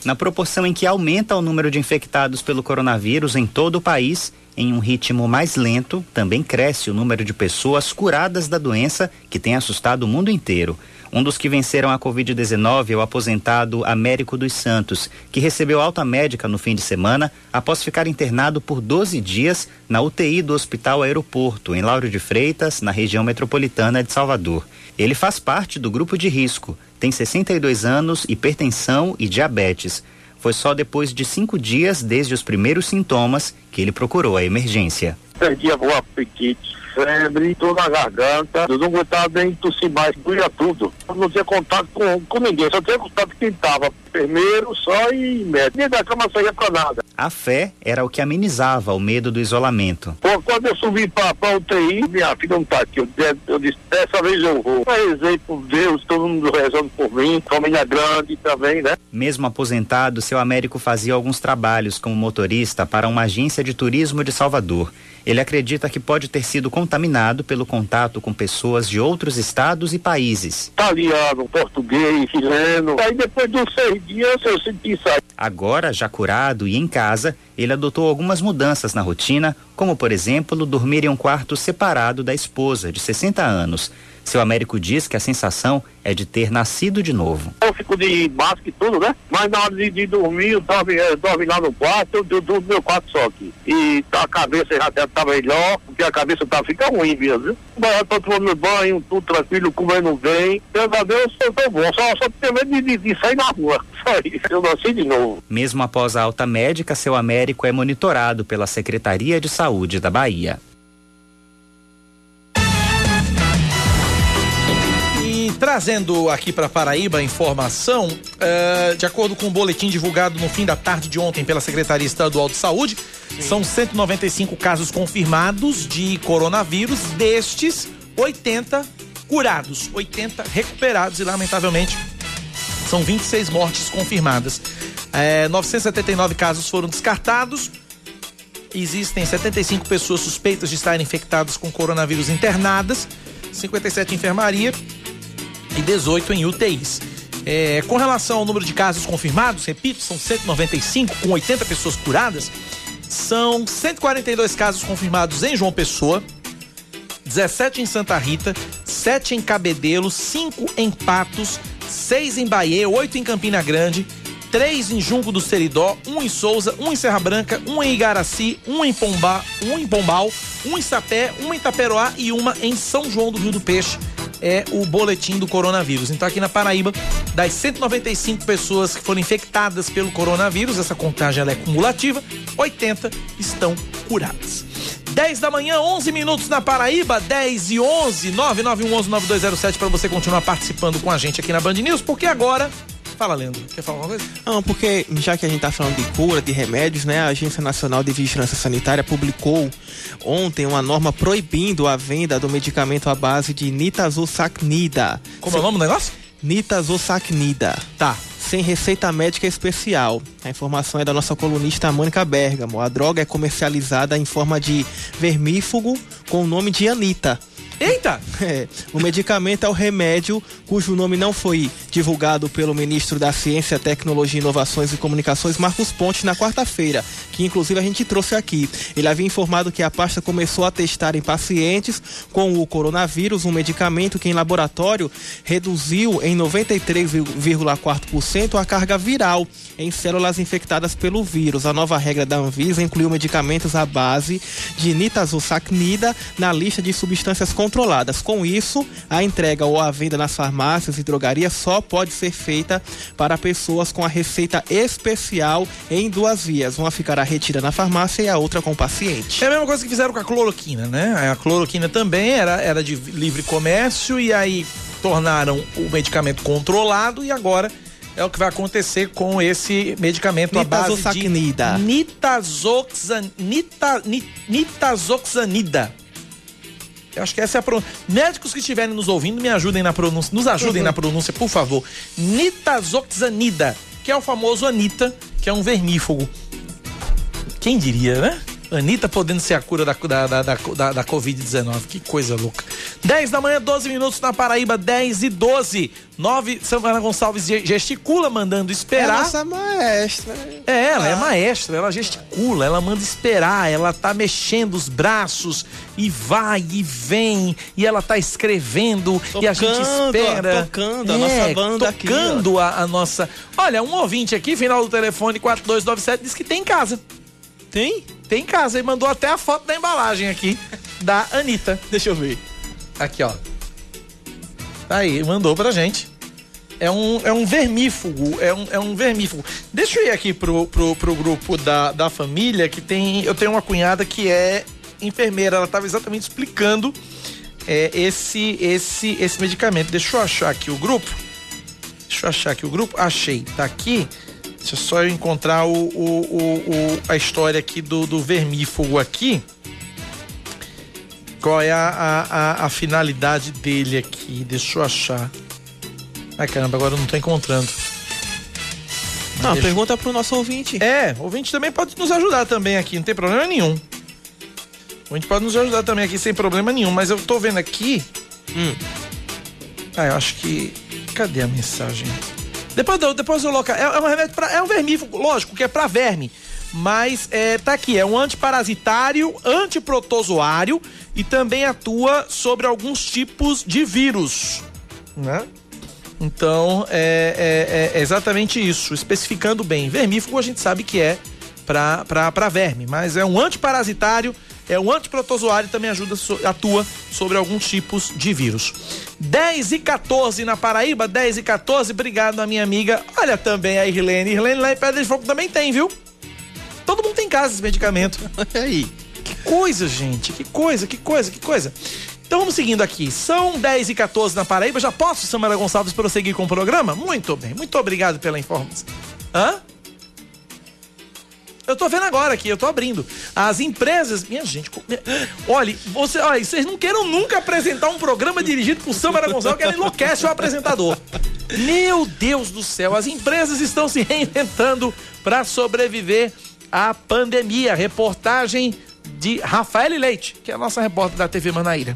Na proporção em que aumenta o número de infectados pelo coronavírus em todo o país, em um ritmo mais lento, também cresce o número de pessoas curadas da doença que tem assustado o mundo inteiro. Um dos que venceram a Covid-19 é o aposentado Américo dos Santos, que recebeu alta médica no fim de semana após ficar internado por 12 dias na UTI do Hospital Aeroporto, em Lauro de Freitas, na região metropolitana de Salvador. Ele faz parte do grupo de risco, tem 62 anos, hipertensão e diabetes. Foi só depois de cinco dias desde os primeiros sintomas que ele procurou a emergência. perdia o apetite, febre, dor na garganta, eu não aguentava nem tossir mais, doía tudo. Eu não tinha contato com, com ninguém, só tinha contato com quem tava, enfermeiro só e médico. Nem da cama saía pra nada. A fé era o que amenizava o medo do isolamento. Pô, quando eu subi pra, pra UTI, minha filha não tá aqui. Eu, eu disse, dessa vez eu vou. Eu rezei por Deus, todo mundo rezando por mim, família grande também, né? Mesmo aposentado, seu Américo fazia alguns trabalhos como motorista para uma agência de turismo de Salvador. Ele acredita que pode ter sido contaminado pelo contato com pessoas de outros estados e países. Italiano, português, chileno. Aí depois de uns seis dias eu senti isso aí. Agora, já curado e em casa, ele adotou algumas mudanças na rotina, como por exemplo, dormir em um quarto separado da esposa, de 60 anos. Seu Américo diz que a sensação é de ter nascido de novo. Eu fico de máscara e tudo, né? Mas na hora de, de dormir, eu dorme, eu dorme lá no quarto, eu, eu durmo no meu quarto só aqui. E a cabeça já deve estar melhor, porque a cabeça tá, fica ruim mesmo, viu? Mas eu tô tomando banho, tudo tranquilo, comendo bem. Graças a Deus, eu tô bom. Só, só tenho medo de, de, de sair na rua. Só isso. Eu nasci de novo. Mesmo após a alta médica, seu Américo é monitorado pela Secretaria de Saúde da Bahia. Trazendo aqui para Paraíba a informação, uh, de acordo com o um boletim divulgado no fim da tarde de ontem pela Secretaria Estadual de Saúde, Sim. são 195 casos confirmados de coronavírus, destes 80 curados, 80 recuperados e lamentavelmente são 26 mortes confirmadas. É, 979 casos foram descartados. Existem 75 pessoas suspeitas de estarem infectadas com coronavírus internadas, 57 em enfermaria e 18 em UTIs. É, com relação ao número de casos confirmados, repito, são 195 com 80 pessoas curadas. São 142 casos confirmados em João Pessoa, 17 em Santa Rita, 7 em Cabedelo, 5 em Patos, 6 em Bahia, 8 em Campina Grande, 3 em Junco do Seridó, 1 em Souza, 1 em Serra Branca, 1 em Igaraci, 1 em Pombá, 1 em Pombal, 1 em Sapé, 1 em Itaperoá e uma em São João do Rio do Peixe é o boletim do coronavírus. Então, aqui na Paraíba, das 195 pessoas que foram infectadas pelo coronavírus, essa contagem é cumulativa, 80 estão curadas. 10 da manhã, 11 minutos na Paraíba, 10 e 11, 991119207 para você continuar participando com a gente aqui na Band News, porque agora Fala, Leandro. Quer falar alguma coisa? Não, porque já que a gente está falando de cura, de remédios, né? A Agência Nacional de Vigilância Sanitária publicou ontem uma norma proibindo a venda do medicamento à base de nitazoxanida. Como é o nome do negócio? Nitazoxanida. Tá sem receita médica especial. A informação é da nossa colunista Mônica Bergamo. A droga é comercializada em forma de vermífugo com o nome de Anita. Eita! É, o medicamento é o remédio cujo nome não foi divulgado pelo ministro da Ciência, Tecnologia, Inovações e Comunicações, Marcos Ponte, na quarta-feira, que inclusive a gente trouxe aqui. Ele havia informado que a pasta começou a testar em pacientes com o coronavírus um medicamento que em laboratório reduziu em 93,4% a carga viral em células infectadas pelo vírus. A nova regra da Anvisa incluiu medicamentos à base de nitazoxanida na lista de substâncias controladas. Com isso, a entrega ou a venda nas farmácias e drogarias só pode ser feita para pessoas com a receita especial em duas vias. Uma ficará retida na farmácia e a outra com o paciente. É a mesma coisa que fizeram com a cloroquina, né? A cloroquina também era, era de livre comércio e aí tornaram o medicamento controlado e agora é o que vai acontecer com esse medicamento à base de nitazoxan, nita, nitazoxanida. Eu acho que essa é a pronúncia. Médicos que estiverem nos ouvindo, me ajudem na pronúncia. Nos ajudem uhum. na pronúncia, por favor. Nitazoxanida, que é o famoso Anita, que é um vermífugo. Quem diria, né? Anitta podendo ser a cura da, da, da, da, da Covid-19. Que coisa louca. 10 da manhã, 12 minutos na Paraíba, 10 e 12. 9, Samara Gonçalves gesticula, mandando esperar. É nossa maestra. É, ela é ah. é maestra, ela gesticula, ela manda esperar, ela tá mexendo os braços e vai e vem, e ela tá escrevendo tocando, e a gente espera. Tocando é, a nossa banda tocando aqui. A, a nossa. Olha, um ouvinte aqui, final do telefone 4297, diz que tem em casa. Tem? Tem em casa. Ele mandou até a foto da embalagem aqui da Anitta. Deixa eu ver. Aqui, ó. Tá aí, mandou pra gente. É um, é um vermífugo, é um, é um vermífugo. Deixa eu ir aqui pro, pro, pro grupo da, da família, que tem. Eu tenho uma cunhada que é enfermeira, ela estava exatamente explicando é, esse, esse, esse medicamento. Deixa eu achar aqui o grupo. Deixa eu achar aqui o grupo. Achei, tá aqui. Deixa só eu encontrar o, o, o, a história aqui do, do vermífugo aqui. Qual é a, a, a, a finalidade dele aqui? Deixa eu achar. Ai caramba, agora eu não tô encontrando. Não, Deixa- pergunta pro nosso ouvinte. É, o ouvinte também pode nos ajudar também aqui, não tem problema nenhum. O ouvinte pode nos ajudar também aqui sem problema nenhum, mas eu tô vendo aqui. Hum. Ah, eu acho que. Cadê a mensagem? Depois, depois eu local. É, é um remédio pra. É um vermífugo, lógico, que é pra verme. Mas é, tá aqui, é um antiparasitário, antiprotozoário e também atua sobre alguns tipos de vírus. Né? Então, é, é- é exatamente isso, especificando bem. Vermífugo a gente sabe que é para verme, mas é um antiparasitário, é um antiprotozoário e também ajuda, atua sobre alguns tipos de vírus. 10 e 14 na Paraíba, 10 e 14, obrigado a minha amiga. Olha também a Irlene, Irlene lá em Pedra de Fogo também tem, viu? Todo mundo tem em casa esse medicamento. Olha aí. Que coisa, gente. Que coisa, que coisa, que coisa. Então vamos seguindo aqui. São 10 e 14 na Paraíba. Já posso, Samara Gonçalves, prosseguir com o programa? Muito bem. Muito obrigado pela informação. Hã? Eu tô vendo agora aqui, eu tô abrindo. As empresas. Minha gente, olha, você, olha, vocês não queiram nunca apresentar um programa dirigido por Samara Gonçalves, que ela enlouquece o apresentador. Meu Deus do céu, as empresas estão se reinventando para sobreviver à pandemia. Reportagem de Rafael Leite, que é a nossa repórter da TV Manaíra.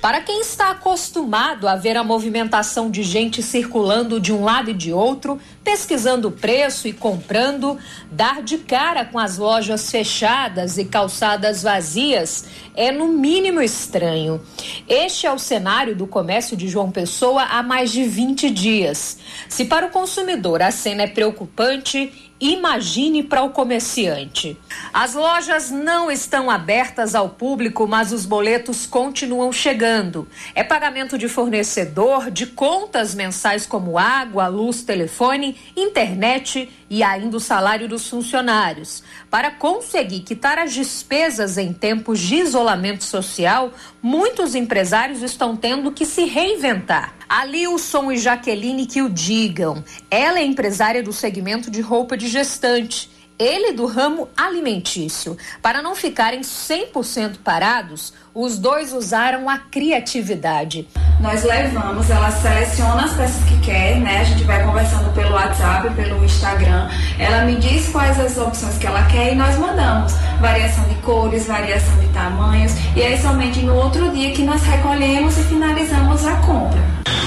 Para quem está acostumado a ver a movimentação de gente circulando de um lado e de outro, pesquisando preço e comprando, dar de cara com as lojas fechadas e calçadas vazias é no mínimo estranho. Este é o cenário do comércio de João Pessoa há mais de 20 dias. Se para o consumidor a cena é preocupante, Imagine para o comerciante. As lojas não estão abertas ao público, mas os boletos continuam chegando. É pagamento de fornecedor, de contas mensais como água, luz, telefone, internet e ainda o salário dos funcionários. Para conseguir quitar as despesas em tempos de isolamento social, muitos empresários estão tendo que se reinventar. Alilson e Jaqueline que o digam. Ela é empresária do segmento de roupa de gestante. Ele do ramo alimentício. Para não ficarem 100% parados, os dois usaram a criatividade. Nós levamos, ela seleciona as peças que quer, né? A gente vai conversando pelo WhatsApp, pelo Instagram. Ela me diz quais as opções que ela quer e nós mandamos. Variação de cores, variação de tamanhos. E aí somente no outro dia que nós recolhemos e finalizamos a compra.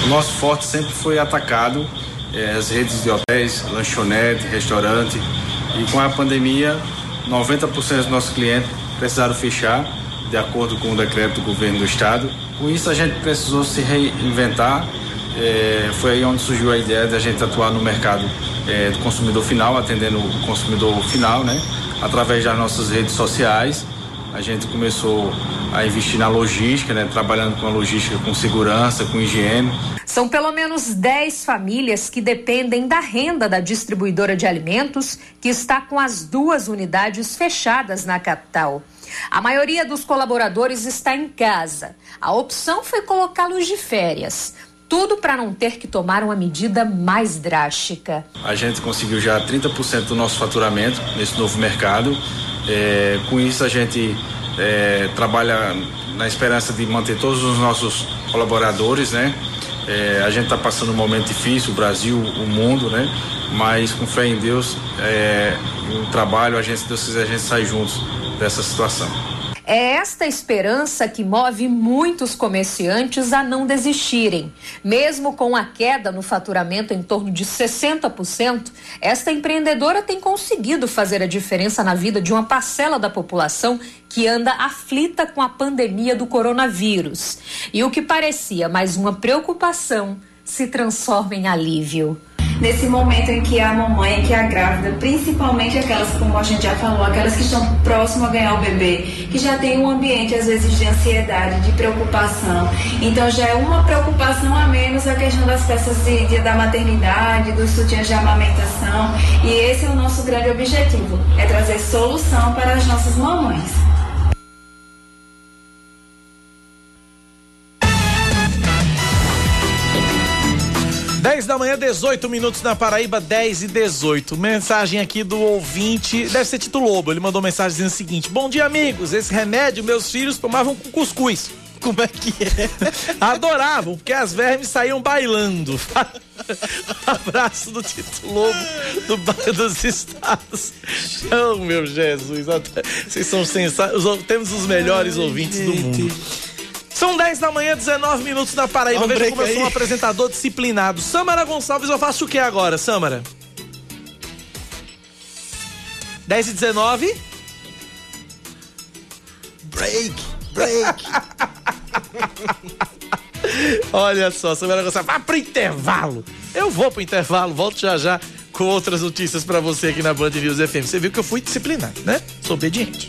O nosso forte sempre foi atacado, eh, as redes de hotéis, lanchonete, restaurante. E com a pandemia, 90% dos nossos clientes precisaram fechar, de acordo com o decreto do governo do estado. Com isso, a gente precisou se reinventar. Eh, foi aí onde surgiu a ideia de a gente atuar no mercado eh, do consumidor final, atendendo o consumidor final, né? Através das nossas redes sociais. A gente começou a investir na logística, né? Trabalhando com a logística com segurança, com higiene. São pelo menos 10 famílias que dependem da renda da distribuidora de alimentos, que está com as duas unidades fechadas na capital. A maioria dos colaboradores está em casa. A opção foi colocá-los de férias. Tudo para não ter que tomar uma medida mais drástica. A gente conseguiu já 30% do nosso faturamento nesse novo mercado. É, com isso, a gente é, trabalha na esperança de manter todos os nossos colaboradores, né? É, a gente está passando um momento difícil, o Brasil, o mundo, né? Mas com fé em Deus, é, o trabalho, a gente, se Deus quiser, a gente sai juntos dessa situação. É esta esperança que move muitos comerciantes a não desistirem. Mesmo com a queda no faturamento em torno de 60%, esta empreendedora tem conseguido fazer a diferença na vida de uma parcela da população que anda aflita com a pandemia do coronavírus. E o que parecia mais uma preocupação se transforma em alívio. Nesse momento em que a mamãe, que a grávida, principalmente aquelas, como a gente já falou, aquelas que estão próximas a ganhar o bebê, que já tem um ambiente às vezes de ansiedade, de preocupação. Então já é uma preocupação a menos a questão das peças de, de- da maternidade, dos sutiãs de amamentação. E esse é o nosso grande objetivo, é trazer solução para as nossas mamães. 10 da manhã, 18 minutos na Paraíba, 10 e 18. Mensagem aqui do ouvinte, deve ser Tito Lobo. Ele mandou mensagem dizendo o seguinte: Bom dia, amigos. Esse remédio meus filhos tomavam com cuscuz. Como é que é? Adoravam, porque as vermes saíam bailando. Abraço do Tito Lobo, do bairro dos Estados. Oh, meu Jesus. Vocês são sensacionais. Temos os melhores ouvintes do mundo. São 10 da manhã, 19 minutos na Paraíba. Um Veja como eu sou um apresentador disciplinado. Samara Gonçalves, eu faço o que agora, Samara? 10 e 19? Break, break. Olha só, Samara Gonçalves, vá pro intervalo. Eu vou pro intervalo, volto já já com outras notícias pra você aqui na Band News FM. Você viu que eu fui disciplinado, né? Sou obediente.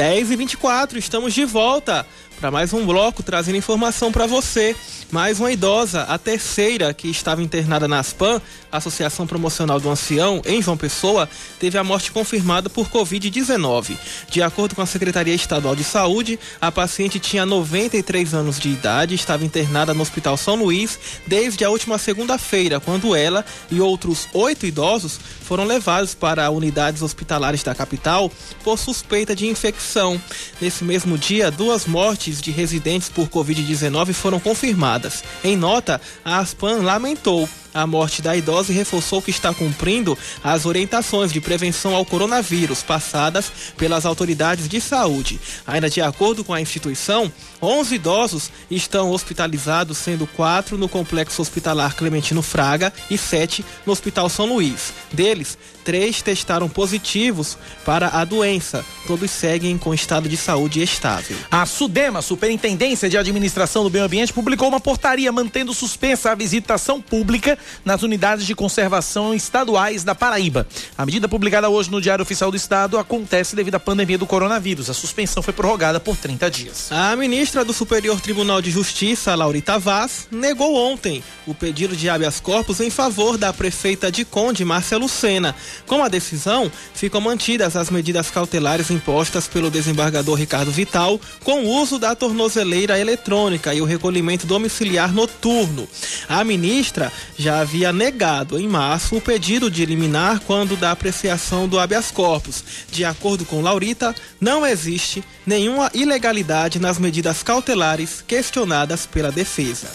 Dez e 24, estamos de volta para mais um bloco trazendo informação para você. Mais uma idosa, a terceira que estava internada na ASPAM, Associação Promocional do Ancião, em João Pessoa, teve a morte confirmada por Covid-19. De acordo com a Secretaria Estadual de Saúde, a paciente tinha 93 anos de idade e estava internada no Hospital São Luís desde a última segunda-feira, quando ela e outros oito idosos foram levados para unidades hospitalares da capital por suspeita de infecção. Nesse mesmo dia, duas mortes de residentes por Covid-19 foram confirmadas. Em nota, a Aspan lamentou a morte da idosa reforçou que está cumprindo as orientações de prevenção ao coronavírus passadas pelas autoridades de saúde. Ainda de acordo com a instituição, 11 idosos estão hospitalizados, sendo quatro no complexo hospitalar Clementino Fraga e sete no Hospital São Luís. Deles, três testaram positivos para a doença. Todos seguem com estado de saúde estável. A SUDEMA, Superintendência de Administração do Meio Ambiente, publicou uma portaria mantendo suspensa a visitação pública nas unidades de conservação estaduais da Paraíba. A medida publicada hoje no Diário Oficial do Estado acontece devido à pandemia do coronavírus. A suspensão foi prorrogada por 30 dias. A ministra do Superior Tribunal de Justiça, Laurita Vaz, negou ontem o pedido de habeas corpus em favor da prefeita de Conde, Márcia Lucena. Com a decisão, ficam mantidas as medidas cautelares impostas pelo desembargador Ricardo Vital com o uso da tornozeleira eletrônica e o recolhimento domiciliar noturno. A ministra já havia negado em março o pedido de eliminar quando da apreciação do habeas corpus. De acordo com Laurita, não existe nenhuma ilegalidade nas medidas cautelares questionadas pela defesa.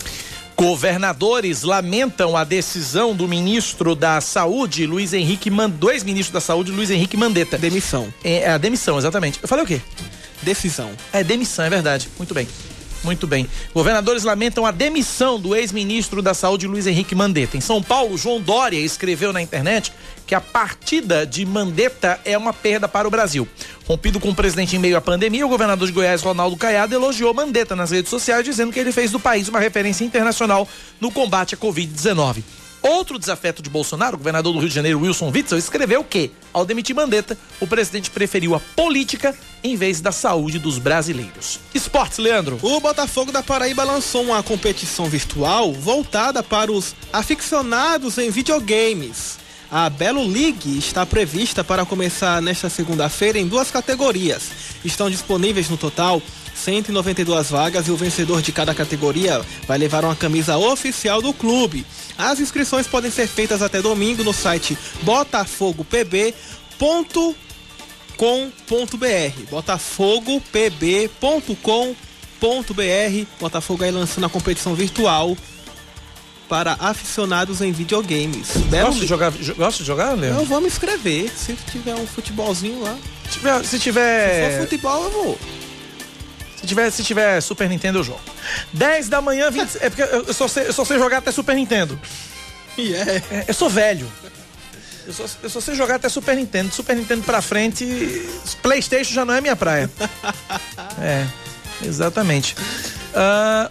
Governadores lamentam a decisão do ministro da Saúde, Luiz Henrique Man... dois ministros da Saúde, Luiz Henrique Mandetta. Demissão. É, a demissão, exatamente. Eu falei o quê? Decisão. É demissão, é verdade. Muito bem. Muito bem. Governadores lamentam a demissão do ex-ministro da Saúde, Luiz Henrique Mandetta. Em São Paulo, João Dória escreveu na internet que a partida de Mandetta é uma perda para o Brasil. Rompido com o presidente em meio à pandemia, o governador de Goiás, Ronaldo Caiado, elogiou Mandetta nas redes sociais, dizendo que ele fez do país uma referência internacional no combate à Covid-19. Outro desafeto de Bolsonaro, o governador do Rio de Janeiro, Wilson Witzel, escreveu que, ao demitir Mandetta, o presidente preferiu a política em vez da saúde dos brasileiros. Esportes, Leandro. O Botafogo da Paraíba lançou uma competição virtual voltada para os aficionados em videogames. A Belo League está prevista para começar nesta segunda-feira em duas categorias. Estão disponíveis no total 192 vagas e o vencedor de cada categoria vai levar uma camisa oficial do clube. As inscrições podem ser feitas até domingo no site botafogopb.com.br botafogopb.com.br Botafogo aí lançando a competição virtual para aficionados em videogames. Belo Gosta de jogar, jo- gosta de jogar, Leandro? Eu vou me inscrever. Se tiver um futebolzinho lá. Se tiver, se tiver, Se for futebol, eu vou. se tiver, se tiver Super Nintendo, eu jogo. 10 da manhã, 20, é porque eu só, sei, eu só sei jogar até Super Nintendo. E é. É, Eu sou velho. Eu só, eu só sei jogar até Super Nintendo. Super Nintendo pra frente, Playstation já não é minha praia. é, exatamente. Ah,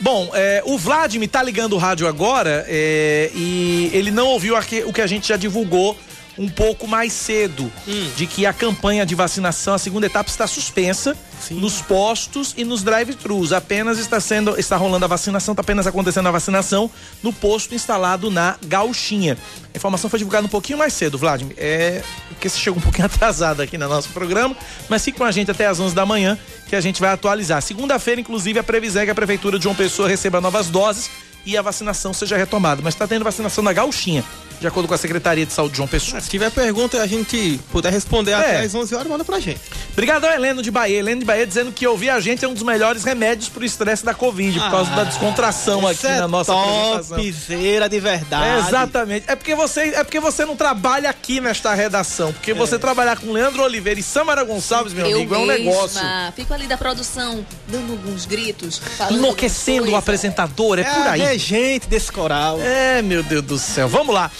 bom, é, o Vladimir tá ligando o rádio agora é, e ele não ouviu o que a gente já divulgou um pouco mais cedo, de que a campanha de vacinação, a segunda etapa está suspensa nos postos e nos drive-thrus. Apenas está sendo, está rolando a vacinação, está apenas acontecendo a vacinação no posto instalado na Gauchinha. A informação foi divulgada um pouquinho mais cedo, Vladimir. É porque você chegou um pouquinho atrasado aqui no nosso programa, mas fique com a gente até às 11 da manhã que a gente vai atualizar. Segunda-feira, inclusive, a previsão é que a prefeitura de João Pessoa receba novas doses e a vacinação seja retomada. Mas está tendo vacinação na Gauchinha, de acordo com a Secretaria de Saúde de João Pessoa. Se tiver pergunta e a gente puder responder É. até às 11 horas, manda pra gente. Obrigado ao Heleno de Bahia. Heleno de Bahia dizendo que ouvir a gente é um dos melhores remédios pro estresse da Covid, por causa da descontração aqui é na nossa apresentação. topzera de verdade. É, exatamente. É porque, você, é porque você não trabalha aqui nesta redação. Porque você trabalhar com Leandro Oliveira e Samara Gonçalves, meu eu amigo, é um mesma negócio. Fico ali da produção, dando alguns gritos, falando Enlouquecendo o apresentador, é, É por aí. A regente desse coral. É, meu Deus do céu. Vamos lá.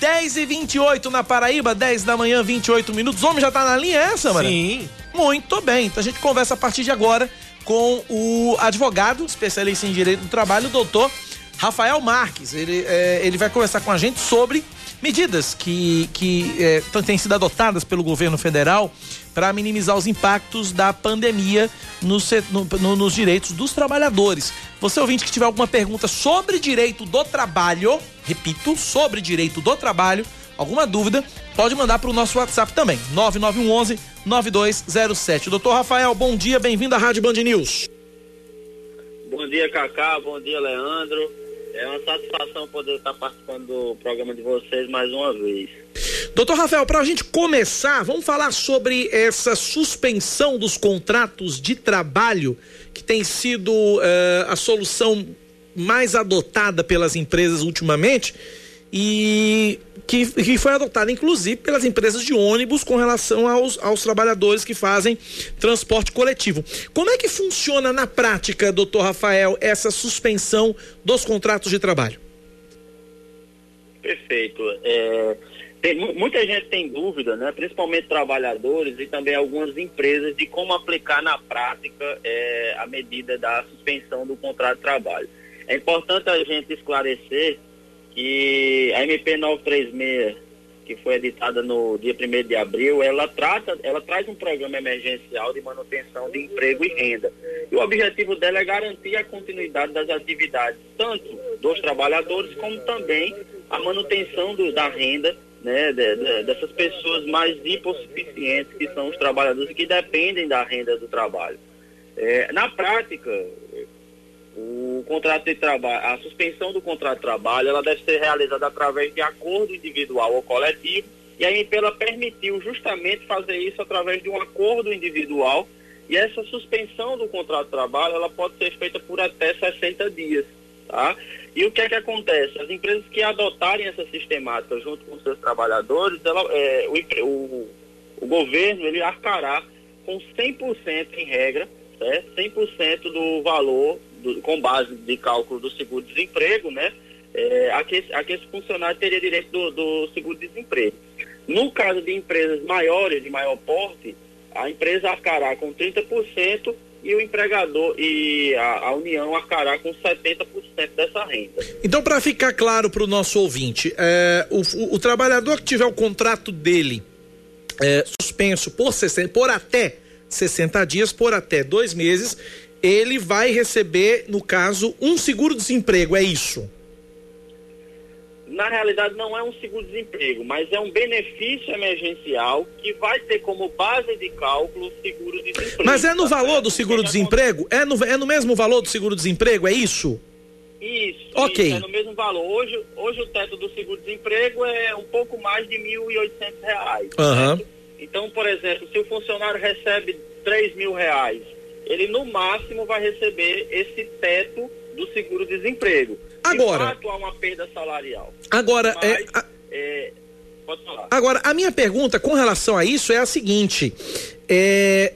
10 e 28 na Paraíba, 10 da manhã, 28 minutos. O homem já tá na linha, é, Samara? Sim. Muito bem. Então a gente conversa a partir de agora com o advogado, especialista em direito do trabalho, o doutor Rafael Marques. Ele, é, ele vai conversar com a gente sobre medidas que, que é, têm sido adotadas pelo governo federal para minimizar os impactos da pandemia no se- no- no- nos direitos dos trabalhadores. Você ouvinte que tiver alguma pergunta sobre direito do trabalho, repito, sobre direito do trabalho, alguma dúvida, pode mandar para o nosso WhatsApp também, 9911 9207. Doutor Rafael, bom dia, bem-vindo à Rádio Band News. Bom dia, Cacá. Bom dia, Leandro. É uma satisfação poder estar participando do programa de vocês mais uma vez. Doutor Rafael, para a gente começar, vamos falar sobre essa suspensão dos contratos de trabalho, que tem sido eh, a solução mais adotada pelas empresas ultimamente e que, que foi adotada inclusive pelas empresas de ônibus com relação aos, aos trabalhadores que fazem transporte coletivo. Como é que funciona na prática, doutor Rafael, essa suspensão dos contratos de trabalho? Perfeito. É, tem mu- muita gente tem dúvida, né? principalmente trabalhadores e também algumas empresas, de como aplicar na prática é, a medida da suspensão do contrato de trabalho. É importante a gente esclarecer que a MP 936, que foi editada no dia 1 de abril, ela, trata, ela traz um programa emergencial de manutenção de emprego e renda. E o objetivo dela é garantir a continuidade das atividades, tanto dos trabalhadores, como também a manutenção do- da renda né, de- de- dessas pessoas mais hipossuficientes, que são os trabalhadores que dependem da renda do trabalho. É, na prática, o contrato de trabalho, a suspensão do contrato de trabalho, ela deve ser realizada através de acordo individual ou coletivo, e a MP ela permitiu justamente fazer isso através de um acordo individual, e essa suspensão do contrato de trabalho, ela pode ser feita por até 60 dias, tá? E o que é que acontece? As empresas que adotarem essa sistemática junto com seus trabalhadores, ela, é, o, o, o governo, ele arcará com 100% em regra, certo? 100% do valor, do- com base de cálculo do seguro-desemprego, né? É, a, que, esse- a que esse funcionário teria direito do, do seguro-desemprego. No caso de empresas maiores, de maior porte, a empresa arcará com 30% e o empregador e a, a União arcará com 70% dessa renda. Então, para ficar claro para o nosso ouvinte, é, o, o- trabalhador que tiver o contrato dele é, suspenso por, 60, por até 60 dias, por até dois meses, ele vai receber, no caso, um seguro-desemprego, é isso? Na realidade, não é um seguro-desemprego, mas é um benefício emergencial que vai ter como base de cálculo o seguro-desemprego. Mas é no tá valor do seguro-desemprego? É no, é no mesmo valor do seguro-desemprego, é isso? Isso, Ok. isso, é no mesmo valor. Hoje, hoje o teto do seguro-desemprego é um pouco mais de 1.800 reais. Aham. Então, por exemplo, se o funcionário recebe 3 mil reais, ele no máximo vai receber esse teto do seguro-desemprego. Agora- De fato, há uma perda salarial. Agora, Mas, é, a- é, pode falar. Agora, a minha pergunta com relação a isso é a seguinte: é,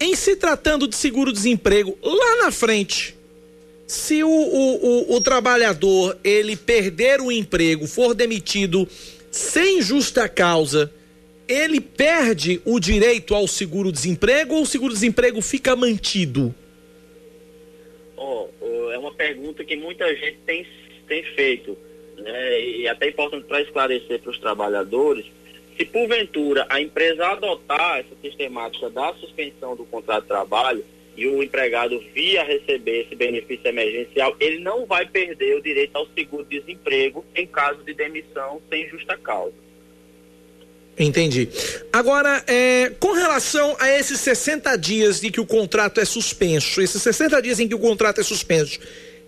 em se tratando de seguro-desemprego, lá na frente, se o, o, o, o trabalhador ele perder o emprego, for demitido sem justa causa, ele perde o direito ao seguro-desemprego ou o seguro-desemprego fica mantido? Ó, é uma pergunta que muita gente tem, tem feito, né? E até é importante para esclarecer para os trabalhadores, se porventura a empresa adotar essa sistemática da suspensão do contrato de trabalho e o empregado via receber esse benefício emergencial, ele não vai perder o direito ao seguro-desemprego em caso de demissão sem justa causa. Entendi. Agora, é, com relação a esses 60 dias em que o contrato é suspenso, esses 60 dias em que o contrato é suspenso,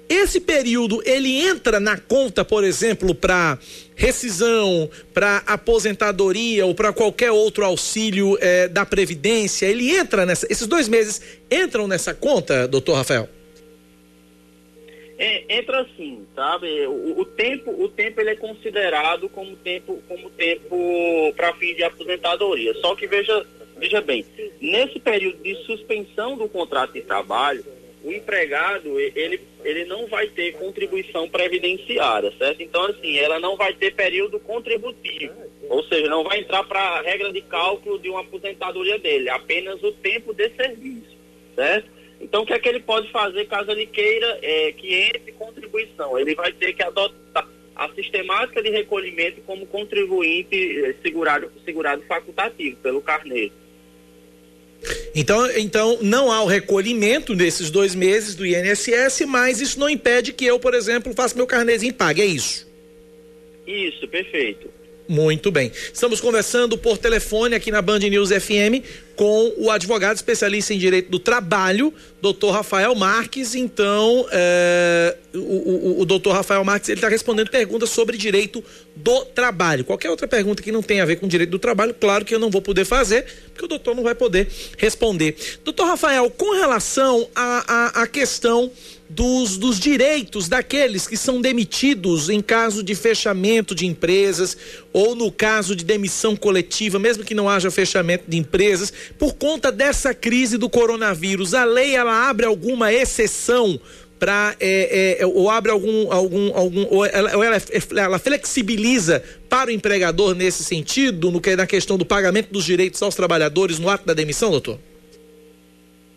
esse período ele entra na conta, por exemplo, para rescisão, para aposentadoria ou para qualquer outro auxílio é, da Previdência? Ele entra nessa. Esses dois meses entram nessa conta, doutor Rafael? É, entra assim, sabe? O, o, tempo, o tempo ele é considerado como tempo, como tempo para fim de aposentadoria. Só que veja, veja bem, nesse período de suspensão do contrato de trabalho, o empregado ele, ele não vai ter contribuição previdenciária, certo? Então assim, ela não vai ter período contributivo, ou seja, não vai entrar para a regra de cálculo de uma aposentadoria dele, apenas o tempo de serviço, certo? Então, o que é que ele pode fazer caso ele queira é, que entre contribuição? Ele vai ter que adotar a sistemática de recolhimento como contribuinte eh, segurado, segurado facultativo pelo carneiro. Então, então, não há o recolhimento nesses dois meses do INSS, mas isso não impede que eu, por exemplo, faça meu carnezinho e pague, é isso? Isso, perfeito. Muito bem. Estamos conversando por telefone aqui na Band News FM com o advogado especialista em direito do trabalho, doutor Rafael Marques. Então, é, o, o, o doutor Rafael Marques ele está respondendo perguntas sobre direito do trabalho. Qualquer outra pergunta que não tenha a ver com direito do trabalho, claro que eu não vou poder fazer, porque o doutor não vai poder responder. Doutor Rafael, com relação à questão dos, dos direitos daqueles que são demitidos em caso de fechamento de empresas ou no caso de demissão coletiva, mesmo que não haja fechamento de empresas, por conta dessa crise do coronavírus. A lei ela abre alguma exceção para é, é, ou abre algum algum algum ou ela, ou ela, ela, flexibiliza para o empregador nesse sentido no que na questão do pagamento dos direitos aos trabalhadores no ato da demissão, doutor?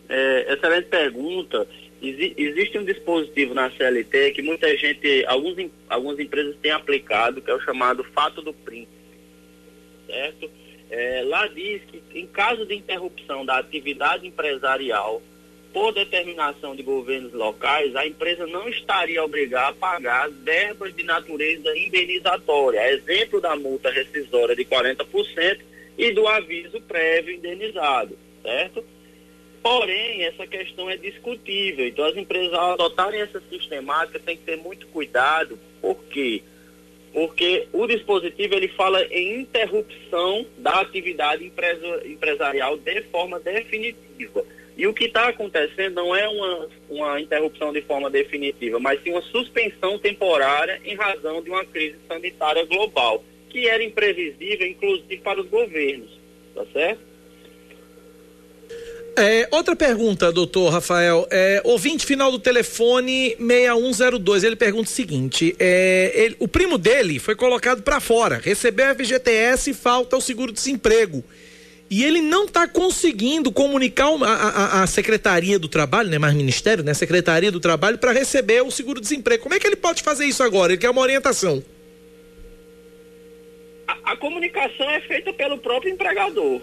É, excelente pergunta existe um dispositivo na CLT que muita gente, alguns, algumas empresas têm aplicado, que é o chamado fato do príncipe, certo? É, lá diz que em caso de interrupção da atividade empresarial por determinação de governos locais, a empresa não estaria obrigada a pagar verbas de natureza indenizatória, exemplo da multa rescisória de 40% e do aviso prévio indenizado, certo? Porém, essa questão é discutível. Então, as empresas, ao adotarem essa sistemática, têm que ter muito cuidado. Por quê? Porque o dispositivo ele fala em interrupção da atividade empresa, empresarial de forma definitiva. E o que está acontecendo não é uma, uma interrupção de forma definitiva, mas sim uma suspensão temporária em razão de uma crise sanitária global, que era imprevisível, inclusive para os governos. Tá certo? É, outra pergunta, doutor Rafael. É, ouvinte final do telefone 6102. Ele pergunta o seguinte: é, ele, o primo dele foi colocado para fora, recebeu a FGTS e falta o seguro-desemprego. E ele não está conseguindo comunicar a, a, a, Secretaria do Trabalho, né, mais Ministério, né, Secretaria do Trabalho, para receber o seguro-desemprego. Como é que ele pode fazer isso agora? Ele quer uma orientação. a, a comunicação é feita pelo próprio empregador.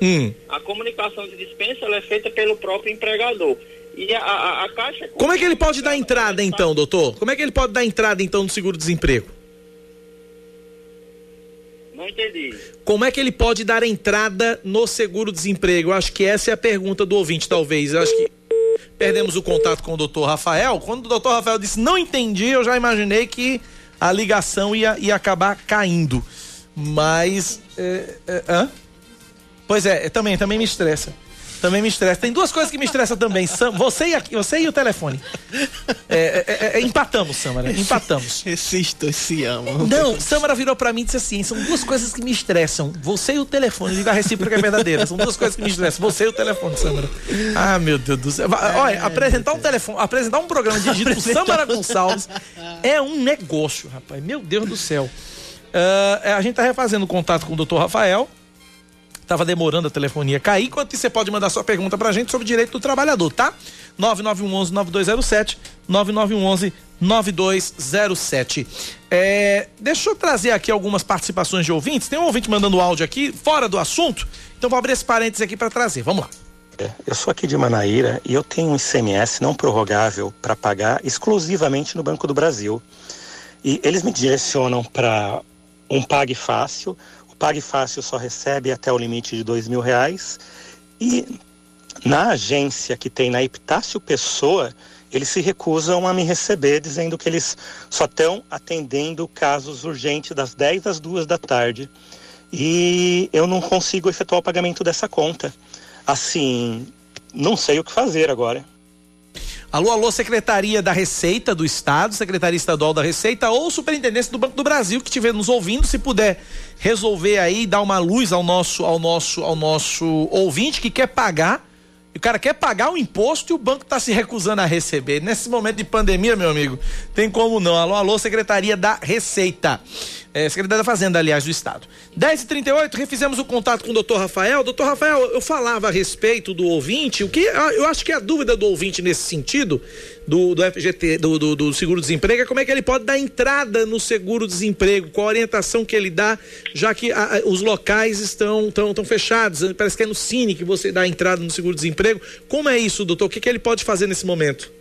Hum. A comunicação de dispensa é feita pelo próprio empregador. E a, a, a Caixa. Como é que ele pode dar entrada então, doutor? Como é que ele pode dar entrada então no seguro-desemprego? Não entendi. Como é que ele pode dar entrada no seguro-desemprego? Acho que essa é a pergunta do ouvinte, talvez. Eu acho que perdemos o contato com o doutor Rafael. Quando o doutor Rafael disse não entendi, eu já imaginei que a ligação ia, ia acabar caindo. Mas. É, é, hã? Pois é, também, também me estressa. Também me estressa. Tem duas coisas que me estressam também. Você e, aqui, você e o telefone. É, é, é, é empatamos, Samara. Empatamos. Esses dois se amam. Não, Samara virou pra mim e disse assim: são duas coisas que me estressam. Você e o telefone. Digo, a recíproca é verdadeira. São duas coisas que me estressam. Você e o telefone, Samara. Ah, meu Deus do céu. Olha, apresentar um telefone, apresentar um programa dirigido por Samara Gonçalves é um negócio, rapaz. Meu Deus do céu. Uh, a gente tá refazendo o contato com o doutor Rafael. Tava demorando a telefonia cair. Enquanto isso, você pode mandar sua pergunta pra gente sobre direito do trabalhador, tá? 9911-9207, 9911-9207. É, deixa eu trazer aqui algumas participações de ouvintes. Tem um ouvinte mandando áudio aqui, fora do assunto. Então vou abrir esse parênteses aqui para trazer. Vamos lá. Eu sou aqui de Manaíra e eu tenho um ICMS não prorrogável para pagar exclusivamente no Banco do Brasil. E eles me direcionam para um Pague Fácil. Pague Fácil só recebe até o limite de dois mil reais. E na agência que tem na Epitácio Pessoa, eles se recusam a me receber, dizendo que eles só estão atendendo casos urgentes das 10 às 2 da tarde. E eu não consigo efetuar o pagamento dessa conta. Assim, não sei o que fazer agora. Alô, alô, Secretaria da Receita do Estado, Secretaria Estadual da Receita ou Superintendência do Banco do Brasil que estiver nos ouvindo, se puder resolver aí, dar uma luz ao nosso, ao nosso, ao nosso ouvinte que quer pagar o cara quer pagar o imposto e o banco está se recusando a receber. Nesse momento de pandemia, meu amigo, tem como não. Alô, alô, Secretaria da Receita. É, Secretaria da Fazenda, aliás, do Estado. 10h38, refizemos o contato com o doutor Rafael. Doutor Rafael, eu falava a respeito do ouvinte, o que eu acho que a dúvida do ouvinte nesse sentido, do, do FGT, do, do, do seguro-desemprego, é como é que ele pode dar entrada no seguro-desemprego, qual a orientação que ele dá, já que a, a, os locais estão tão, tão fechados, parece que é no Cine que você dá entrada no seguro-desemprego. Como é isso, doutor? O que, que ele pode fazer nesse momento?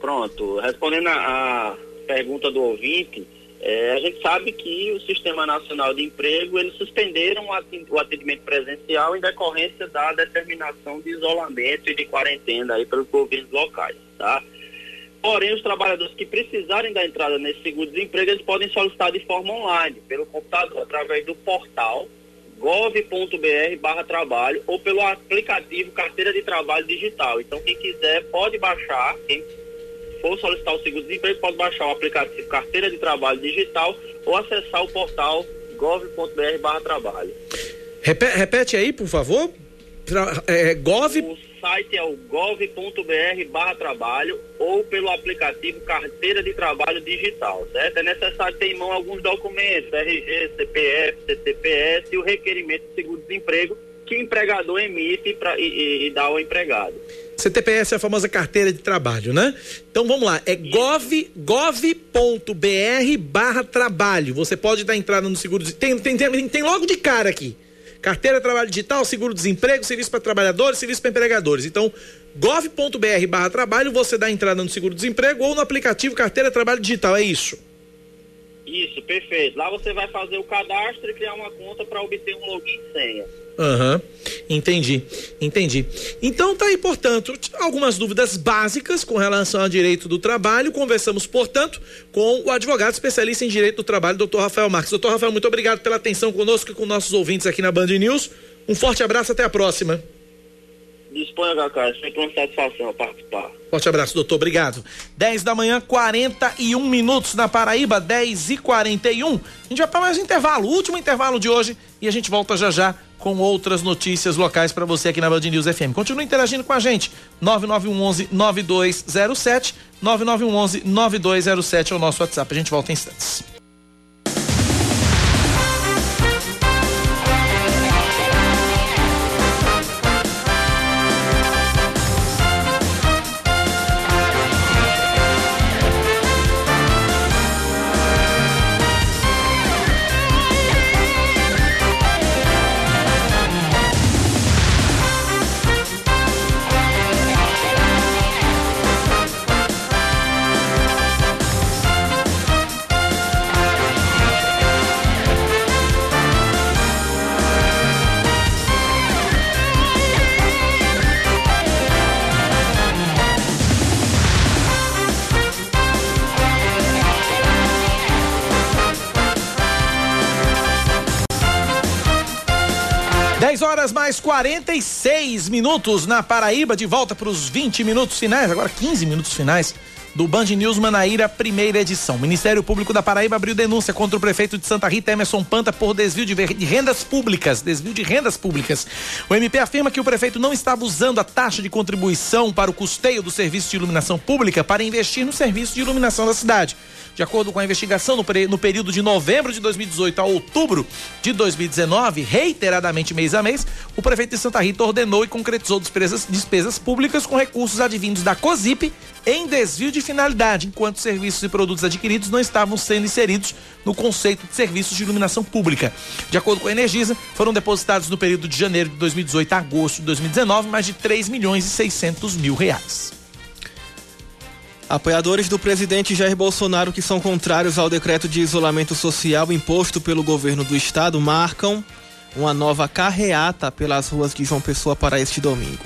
Pronto, respondendo a, a pergunta do ouvinte, é, a gente sabe que o Sistema Nacional de Emprego, eles suspenderam o atendimento presencial em decorrência da determinação de isolamento e de quarentena aí pelos governos locais, tá? Porém, os trabalhadores que precisarem da entrada nesse seguro-desemprego, eles podem solicitar de forma online, pelo computador, através do portal gov.br barra trabalho ou pelo aplicativo Carteira de Trabalho Digital. Então, quem quiser pode baixar, quem for solicitar o seguro-desemprego, pode baixar o aplicativo Carteira de Trabalho Digital ou acessar o portal gov.br barra trabalho. Repete, repete, aí, por favor. Tra é, gov... O site é o gov.br barra trabalho ou pelo aplicativo Carteira de Trabalho Digital, certo? É necessário ter em mão alguns documentos, RG, CPF, CTPS e o requerimento de seguro-desemprego que o empregador emite pra, e, e, e dá ao empregado. CTPS é a famosa carteira de trabalho, né? Então vamos lá, é gov, gov.br barra trabalho. Você pode dar entrada no seguro. Tem, tem, tem, tem logo de cara aqui. Carteira de Trabalho Digital, seguro-desemprego, serviço para trabalhadores, serviço para empregadores. Então, gov.br barra trabalho, você dá entrada no seguro-desemprego ou no aplicativo Carteira Trabalho Digital, é isso? Isso, perfeito. Lá você vai fazer o cadastro e criar uma conta para obter um login e senha. Aham, uhum. entendi, entendi. Então tá aí, portanto, algumas dúvidas básicas com relação ao direito do trabalho. Conversamos, portanto, com o advogado especialista em direito do trabalho, doutor Rafael Marques. Doutor Rafael, muito obrigado pela atenção conosco e com nossos ouvintes aqui na Band News. Um forte abraço, até a próxima. Disponha, Cacá, sempre uma satisfação participar. Forte abraço, doutor, obrigado. 10 da manhã, 41 minutos na Paraíba, 10 e 41. A gente vai para mais um intervalo, último intervalo de hoje, e a gente volta já já com outras notícias locais para você aqui na Band News FM. Continue interagindo com a gente. 9911 9207 9911 9207 é o nosso WhatsApp. A gente volta em instantes. 10 horas mais 46 minutos na Paraíba, de volta para os 20 minutos finais, agora 15 minutos finais do Band News Manaíra, primeira edição. O Ministério Público da Paraíba abriu denúncia contra o prefeito de Santa Rita, Emerson Panta, por desvio de, rendas públicas. Desvio de rendas públicas. O MP afirma que o prefeito não estava usando a taxa de contribuição para o custeio do serviço de iluminação pública para investir no serviço de iluminação da cidade. De acordo com a investigação, no, no, período de novembro de 2018 a outubro de 2019, reiteradamente mês a mês, o prefeito de Santa Rita ordenou e concretizou despesas, despesas públicas com recursos advindos da COSIP em desvio de finalidade, enquanto serviços e produtos adquiridos não estavam sendo inseridos no conceito de serviços de iluminação pública. De acordo com a Energisa, foram depositados no período de janeiro de 2018 a agosto de 2019 mais de 3 milhões e 600 mil reais. Apoiadores do presidente Jair Bolsonaro que são contrários ao decreto de isolamento social imposto pelo governo do estado marcam uma nova carreata pelas ruas de João Pessoa para este domingo.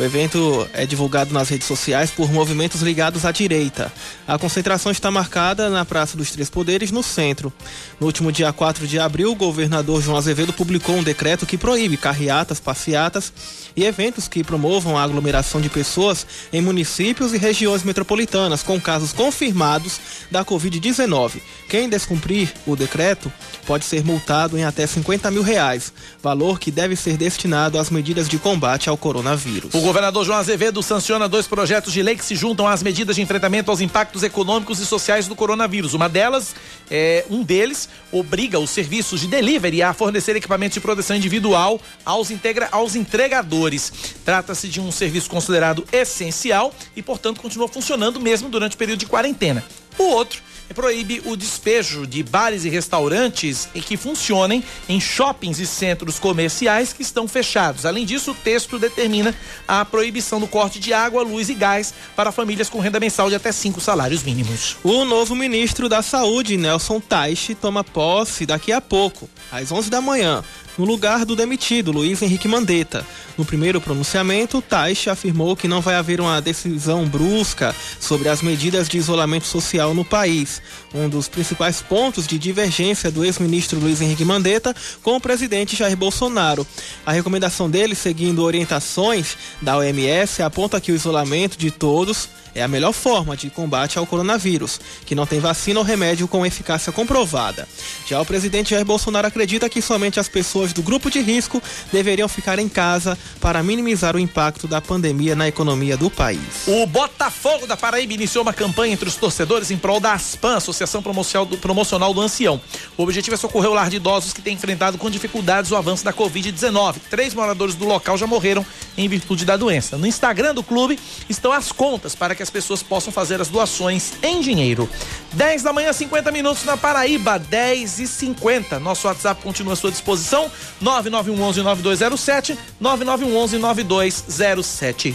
O evento é divulgado nas redes sociais por movimentos ligados à direita. A concentração está marcada na Praça dos Três Poderes, no centro. No último dia 4 de abril, o governador João Azevedo publicou um decreto que proíbe carreatas, passeatas e eventos que promovam a aglomeração de pessoas em municípios e regiões metropolitanas com casos confirmados da Covid-19. Quem descumprir o decreto pode ser multado em até 50 mil reais, valor que deve ser destinado às medidas de combate ao coronavírus. O governador João Azevedo sanciona dois projetos de lei que se juntam às medidas de enfrentamento aos impactos econômicos e sociais do coronavírus. Uma delas, é, um deles, obriga os serviços de delivery a fornecer equipamentos de proteção individual aos, integra aos entregadores. Trata-se de um serviço considerado essencial e, portanto, continua funcionando mesmo durante o período de quarentena. O outro proíbe o despejo de bares e restaurantes que funcionem em shoppings e centros comerciais que estão fechados. Além disso, o texto determina a proibição do corte de água, luz e gás para famílias com renda mensal de até cinco salários mínimos. O novo ministro da Saúde, Nelson Taixe, toma posse daqui a pouco, às 11 da manhã no lugar do demitido Luiz Henrique Mandetta. No primeiro pronunciamento, Taixe afirmou que não vai haver uma decisão brusca sobre as medidas de isolamento social no país, um dos principais pontos de divergência do ex-ministro Luiz Henrique Mandetta com o presidente Jair Bolsonaro. A recomendação dele, seguindo orientações da OMS, aponta que o isolamento de todos é a melhor forma de combate ao coronavírus, que não tem vacina ou remédio com eficácia comprovada. Já o presidente Jair Bolsonaro acredita que somente as pessoas do grupo de risco deveriam ficar em casa para minimizar o impacto da pandemia na economia do país. O Botafogo da Paraíba iniciou uma campanha entre os torcedores em prol da ASPAN, Associação Promocional do Ancião. O objetivo é socorrer o lar de idosos que tem enfrentado com dificuldades o avanço da Covid-19. Três moradores do local já morreram em virtude da doença. No Instagram do clube estão as contas para que que as pessoas possam fazer as doações em dinheiro. 10 da manhã, 50 minutos na Paraíba, 10 e 50. Nosso WhatsApp continua à sua disposição, 9911-9207, 9911-9207.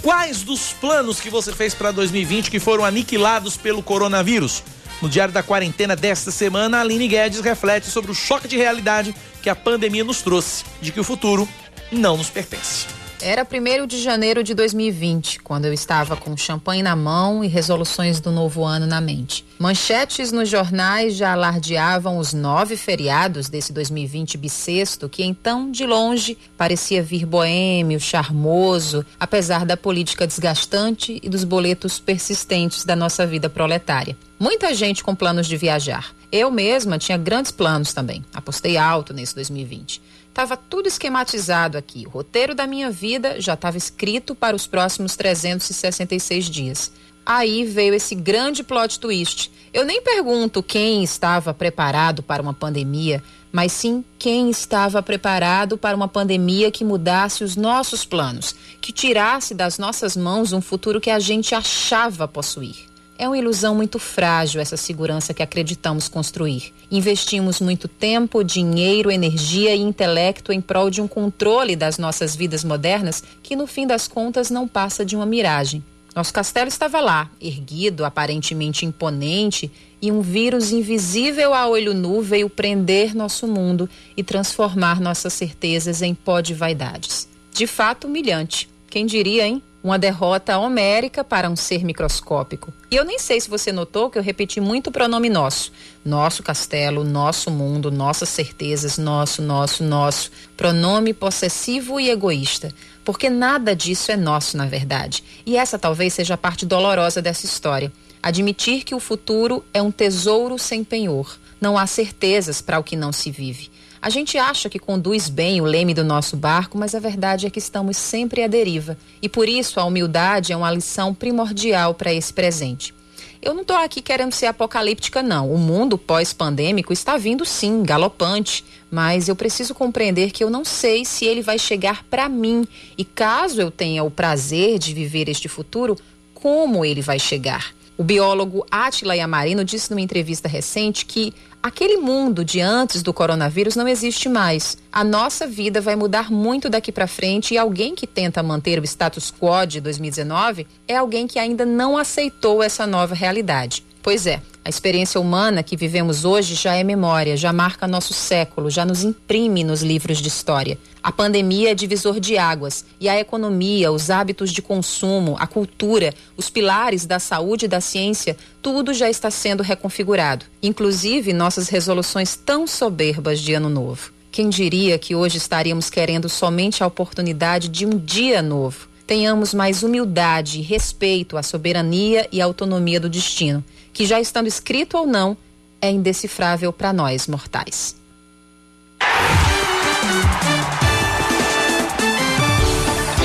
Quais dos planos que você fez para 2020 que foram aniquilados pelo coronavírus? No Diário da Quarentena desta semana, Aline Guedes reflete sobre o choque de realidade que a pandemia nos trouxe, de que o futuro não nos pertence. Era 1 de janeiro de 2020, quando eu estava com champanhe na mão e resoluções do novo ano na mente. Manchetes nos jornais já alardeavam os nove feriados desse 2020 bissexto, que então, de longe, parecia vir boêmio, charmoso, apesar da política desgastante e dos boletos persistentes da nossa vida proletária. Muita gente com planos de viajar. Eu mesma tinha grandes planos também. Apostei alto nesse 2020. Estava tudo esquematizado aqui. O roteiro da minha vida já estava escrito para os próximos 366 dias. Aí veio esse grande plot twist. Eu nem pergunto quem estava preparado para uma pandemia, mas sim quem estava preparado para uma pandemia que mudasse os nossos planos, que tirasse das nossas mãos um futuro que a gente achava possuir. É uma ilusão muito frágil essa segurança que acreditamos construir. Investimos muito tempo, dinheiro, energia e intelecto em prol de um controle das nossas vidas modernas que, no fim das contas, não passa de uma miragem. Nosso castelo estava lá, erguido, aparentemente imponente, e um vírus invisível a olho nu veio prender nosso mundo e transformar nossas certezas em pó de vaidades. De fato, humilhante. Quem diria, hein? Uma derrota homérica para um ser microscópico. E eu nem sei se você notou que eu repeti muito o pronome nosso. Nosso castelo, nosso mundo, nossas certezas, nosso, nosso, nosso. Pronome possessivo e egoísta. Porque nada disso é nosso, na verdade. E essa talvez seja a parte dolorosa dessa história. Admitir que o futuro é um tesouro sem penhor. Não há certezas para o que não se vive. A gente acha que conduz bem o leme do nosso barco, mas a verdade é que estamos sempre à deriva. E por isso a humildade é uma lição primordial para esse presente. Eu não estou aqui querendo ser apocalíptica, não. O mundo pós-pandêmico está vindo sim, galopante. Mas eu preciso compreender que eu não sei se ele vai chegar para mim. E caso eu tenha o prazer de viver este futuro, como ele vai chegar? O biólogo Átila Yamarino disse numa entrevista recente que aquele mundo de antes do coronavírus não existe mais. A nossa vida vai mudar muito daqui para frente e alguém que tenta manter o status quo de 2019 é alguém que ainda não aceitou essa nova realidade. Pois é, a experiência humana que vivemos hoje já é memória, já marca nosso século, já nos imprime nos livros de história. A pandemia é divisor de águas e a economia, os hábitos de consumo, a cultura, os pilares da saúde e da ciência, tudo já está sendo reconfigurado, inclusive nossas resoluções tão soberbas de ano novo. Quem diria que hoje estaríamos querendo somente a oportunidade de um dia novo? Tenhamos mais humildade e respeito à soberania e autonomia do destino que já estando escrito ou não, é indecifrável para nós mortais.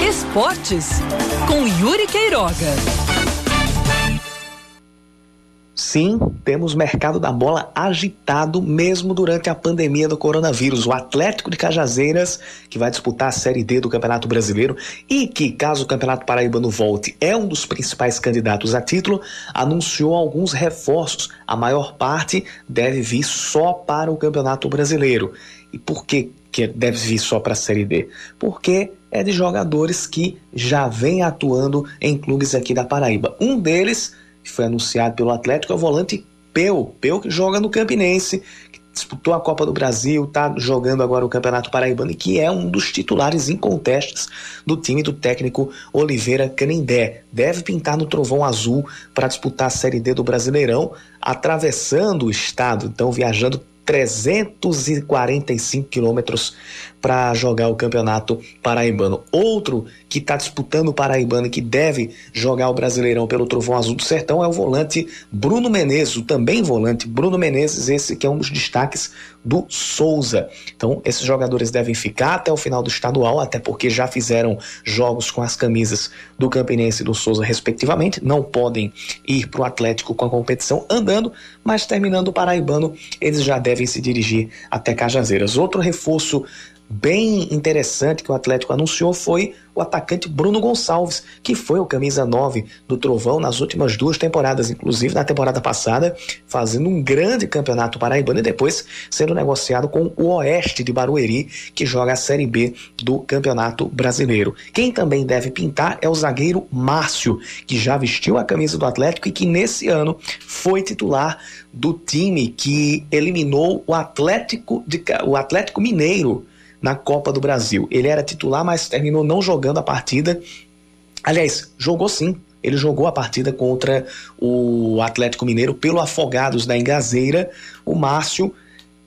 Esportes com Yuri Queiroga. Sim, temos mercado da bola agitado mesmo durante a pandemia do coronavírus. O Atlético de Cajazeiras, que vai disputar a Série D do Campeonato Brasileiro e que, caso o Campeonato Paraibano volte, é um dos principais candidatos a título, anunciou alguns reforços. A maior parte deve vir só para o Campeonato Brasileiro. E por que, que deve vir só para a Série D? Porque é de jogadores que já vêm atuando em clubes aqui da Paraíba. Um deles que foi anunciado pelo Atlético, é o volante Peu, Peu que joga no Campinense, que disputou a Copa do Brasil, está jogando agora o Campeonato Paraibano e que é um dos titulares incontestes do time do técnico Oliveira Canindé. Deve pintar no trovão azul para disputar a Série D do Brasileirão, atravessando o estado, então viajando 345 quilômetros para jogar o campeonato paraibano. Outro que está disputando o paraibano e que deve jogar o Brasileirão pelo Trovão Azul do Sertão é o volante Bruno Menezes, também volante Bruno Menezes, esse que é um dos destaques do Souza. Então, esses jogadores devem ficar até o final do estadual, até porque já fizeram jogos com as camisas do Campinense e do Souza, respectivamente. Não podem ir para o Atlético com a competição andando, mas terminando o Paraibano, eles já devem se dirigir até Cajazeiras. Outro reforço bem interessante que o Atlético anunciou foi o atacante Bruno Gonçalves, que foi o camisa 9 do Trovão nas últimas duas temporadas, inclusive na temporada passada, fazendo um grande campeonato paraibano e depois sendo negociado com o Oeste de Barueri, que joga a Série B do Campeonato Brasileiro. Quem também deve pintar é o zagueiro Márcio, que já vestiu a camisa do Atlético e que nesse ano foi titular do time que eliminou o Atlético, de, o Atlético Mineiro na Copa do Brasil. Ele era titular, mas terminou não jogando a partida. Aliás, jogou sim. Ele jogou a partida contra o Atlético Mineiro pelo Afogados da Engazeira. O Márcio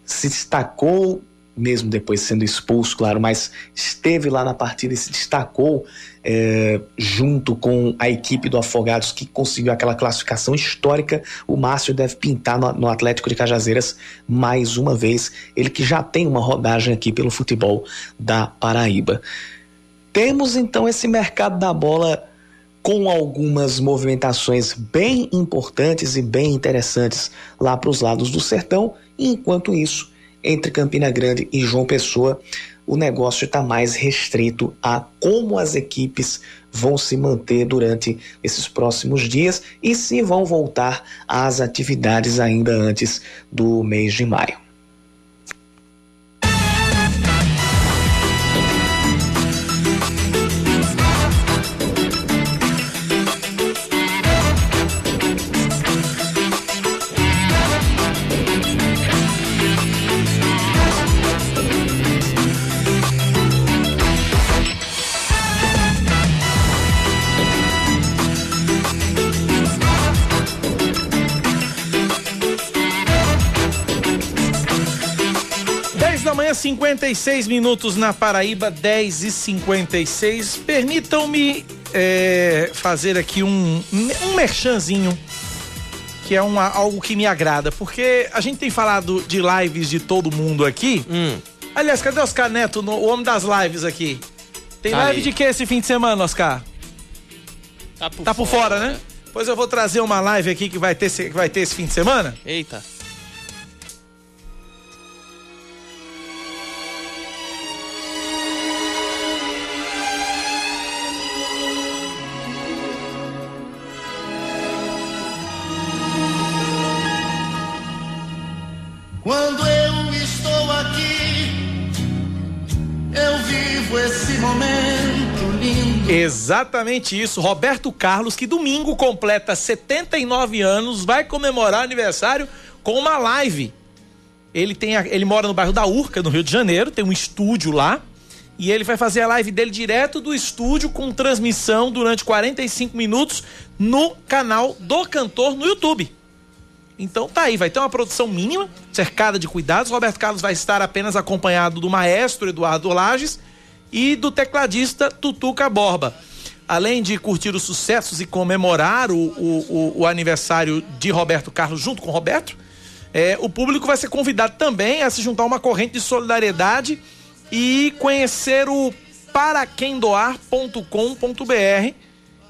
se destacou, mesmo depois sendo expulso, claro, mas esteve lá na partida e se destacou é, junto com a equipe do Afogados que conseguiu aquela classificação histórica. O Márcio deve pintar no, no, Atlético de Cajazeiras mais uma vez, ele que já tem uma rodagem aqui pelo futebol da Paraíba. Temos então esse mercado da bola com algumas movimentações bem importantes e bem interessantes lá para os lados do sertão, enquanto isso, entre Campina Grande e João Pessoa, o negócio está mais restrito a como as equipes vão se manter durante esses próximos dias e se vão voltar às atividades ainda antes do mês de maio. 56 minutos na Paraíba, 10 e 56. Permitam-me é, fazer aqui um, um merchanzinho, que é uma, algo que me agrada, porque a gente tem falado de lives de todo mundo aqui. Aliás, cadê Oscar Neto, o homem das lives aqui? Tem Tá live aí. de que esse fim de semana, Oscar? Tá por, Tá por fora, né? Pois eu vou trazer uma live aqui que vai ter, que vai ter esse fim de semana. Eita. Exatamente isso. Roberto Carlos, que domingo completa 79 anos, vai comemorar aniversário com uma live. Ele, tem ele mora no bairro da Urca, no Rio de Janeiro, tem um estúdio lá. E ele vai fazer a live dele direto do estúdio com transmissão durante 45 minutos no canal do cantor no YouTube. Então tá aí, vai ter uma produção mínima, cercada de cuidados. Roberto Carlos vai estar apenas acompanhado do maestro Eduardo Lages e do tecladista Tutuca Borba. Além de curtir os sucessos e comemorar o, o, o- aniversário de Roberto Carlos junto com Roberto, é, o público vai ser convidado também a se juntar a uma corrente de solidariedade e conhecer o paraquemdoar.com.br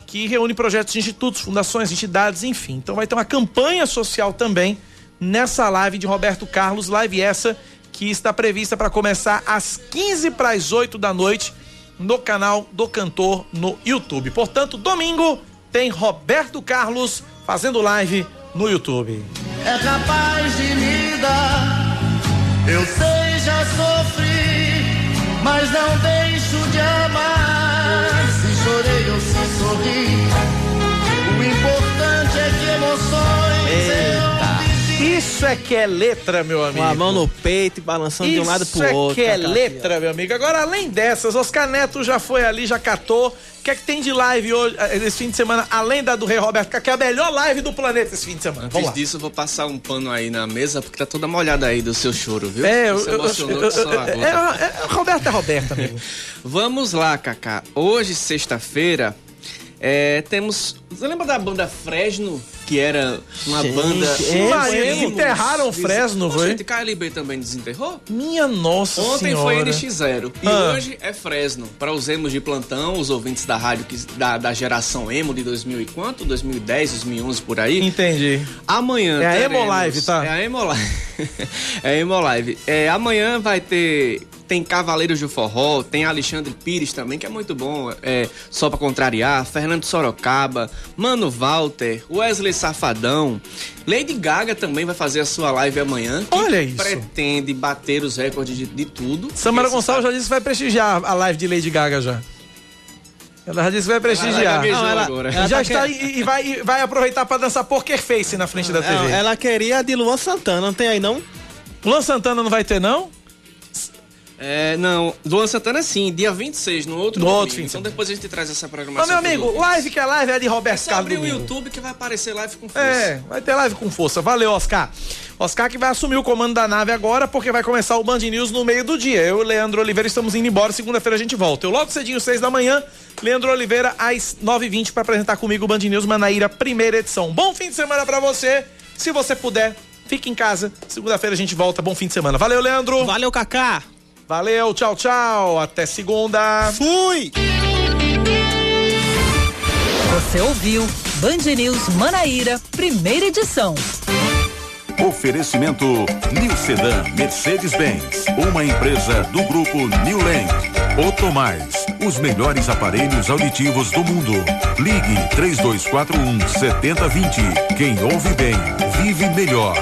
que reúne projetos de institutos, fundações, entidades, enfim. Então vai ter uma campanha social também nessa live de Roberto Carlos, live essa que está prevista para começar às 15 para as 8 da noite no canal do cantor no YouTube. Portanto, domingo tem Roberto Carlos fazendo live no YouTube. É capaz de me dar. Eu sei, já sofri, mas não deixo de amar. Se chorei ou se sorri, o importante é que emoções eu Isso é que é letra, meu amigo. Com a mão no peito e balançando de um lado pro Isso outro. é que é Cacá. letra, meu amigo. Agora, além dessas, Oscar Neto já foi ali, já catou. O que é que tem de live hoje, eh, esse fim de semana, além da do Rei Roberto, que é a melhor live do planeta esse fim de semana? Antes Vamos lá. disso, eu vou passar um pano aí na mesa, porque tá toda molhada aí do seu choro, viu? É, eu, Você eu, emocionou eu- eu- é, é, é, Roberto é Roberto, amigo. Vamos lá, Kaká. Hoje, sexta-feira, é, temos. Você lembra da banda Fresno? Que era uma Gente, banda. é, Nós eles enterraram o Fresno, foi? Gente, KLB também desenterrou? Minha nossa Ontem senhora. foi NX0 e Ah. hoje é Fresno. Para os emos de plantão, os ouvintes da rádio que, da, da geração emo de 2000 e quanto? 2010, 2011 por aí. Entendi. Amanhã É a teremos- Emo Live, tá? É a Emo Live. é a Emo Live. É, amanhã vai ter tem Cavaleiros do Forró, tem Alexandre Pires também, que é muito bom, é, só pra contrariar, Fernando Sorocaba, Mano Walter, Wesley Safadão, Lady Gaga também vai fazer a sua live amanhã. que Olha isso. Pretende bater os recordes de, de tudo. Samara Gonçalves já disse que vai prestigiar a live de Lady Gaga já. Ela já disse que vai prestigiar. gaguejou Não, ela, agora. já Ela tá está que- e, e vai, e vai aproveitar para dançar Poker Face na frente da TV. Ela queria a de Luan Santana, não tem aí não? Luan Santana não vai ter, não? É, não, Luan Santana sim, dia 26, no outro No domingo. outro fim Então depois a gente traz essa Mas, programação. meu pros amigo, live que é live é de Roberto É só Carlos abrir o. YouTube que vai aparecer live com força. É, vai ter live com força. Valeu, Oscar. Oscar que vai assumir o comando da nave agora, porque vai começar o Band News no meio do dia. Eu e o Leandro Oliveira estamos indo embora. Segunda-feira a gente volta. Eu logo cedinho, seis da manhã. Leandro Oliveira às 9h20 para apresentar comigo o Band News Manaíra, primeira edição. Bom fim de semana para você. Se você puder, fique em casa. Segunda-feira a gente volta. Bom fim de semana. Valeu, Leandro. Valeu, Kaká. Valeu, tchau, tchau. Até segunda. Fui! Você ouviu Band News Manaíra, primeira edição. Oferecimento New Sedan Mercedes-Benz, uma empresa do grupo New Land. Otomais, os melhores aparelhos auditivos do mundo. Ligue 3241 7020. Quem ouve bem, vive melhor.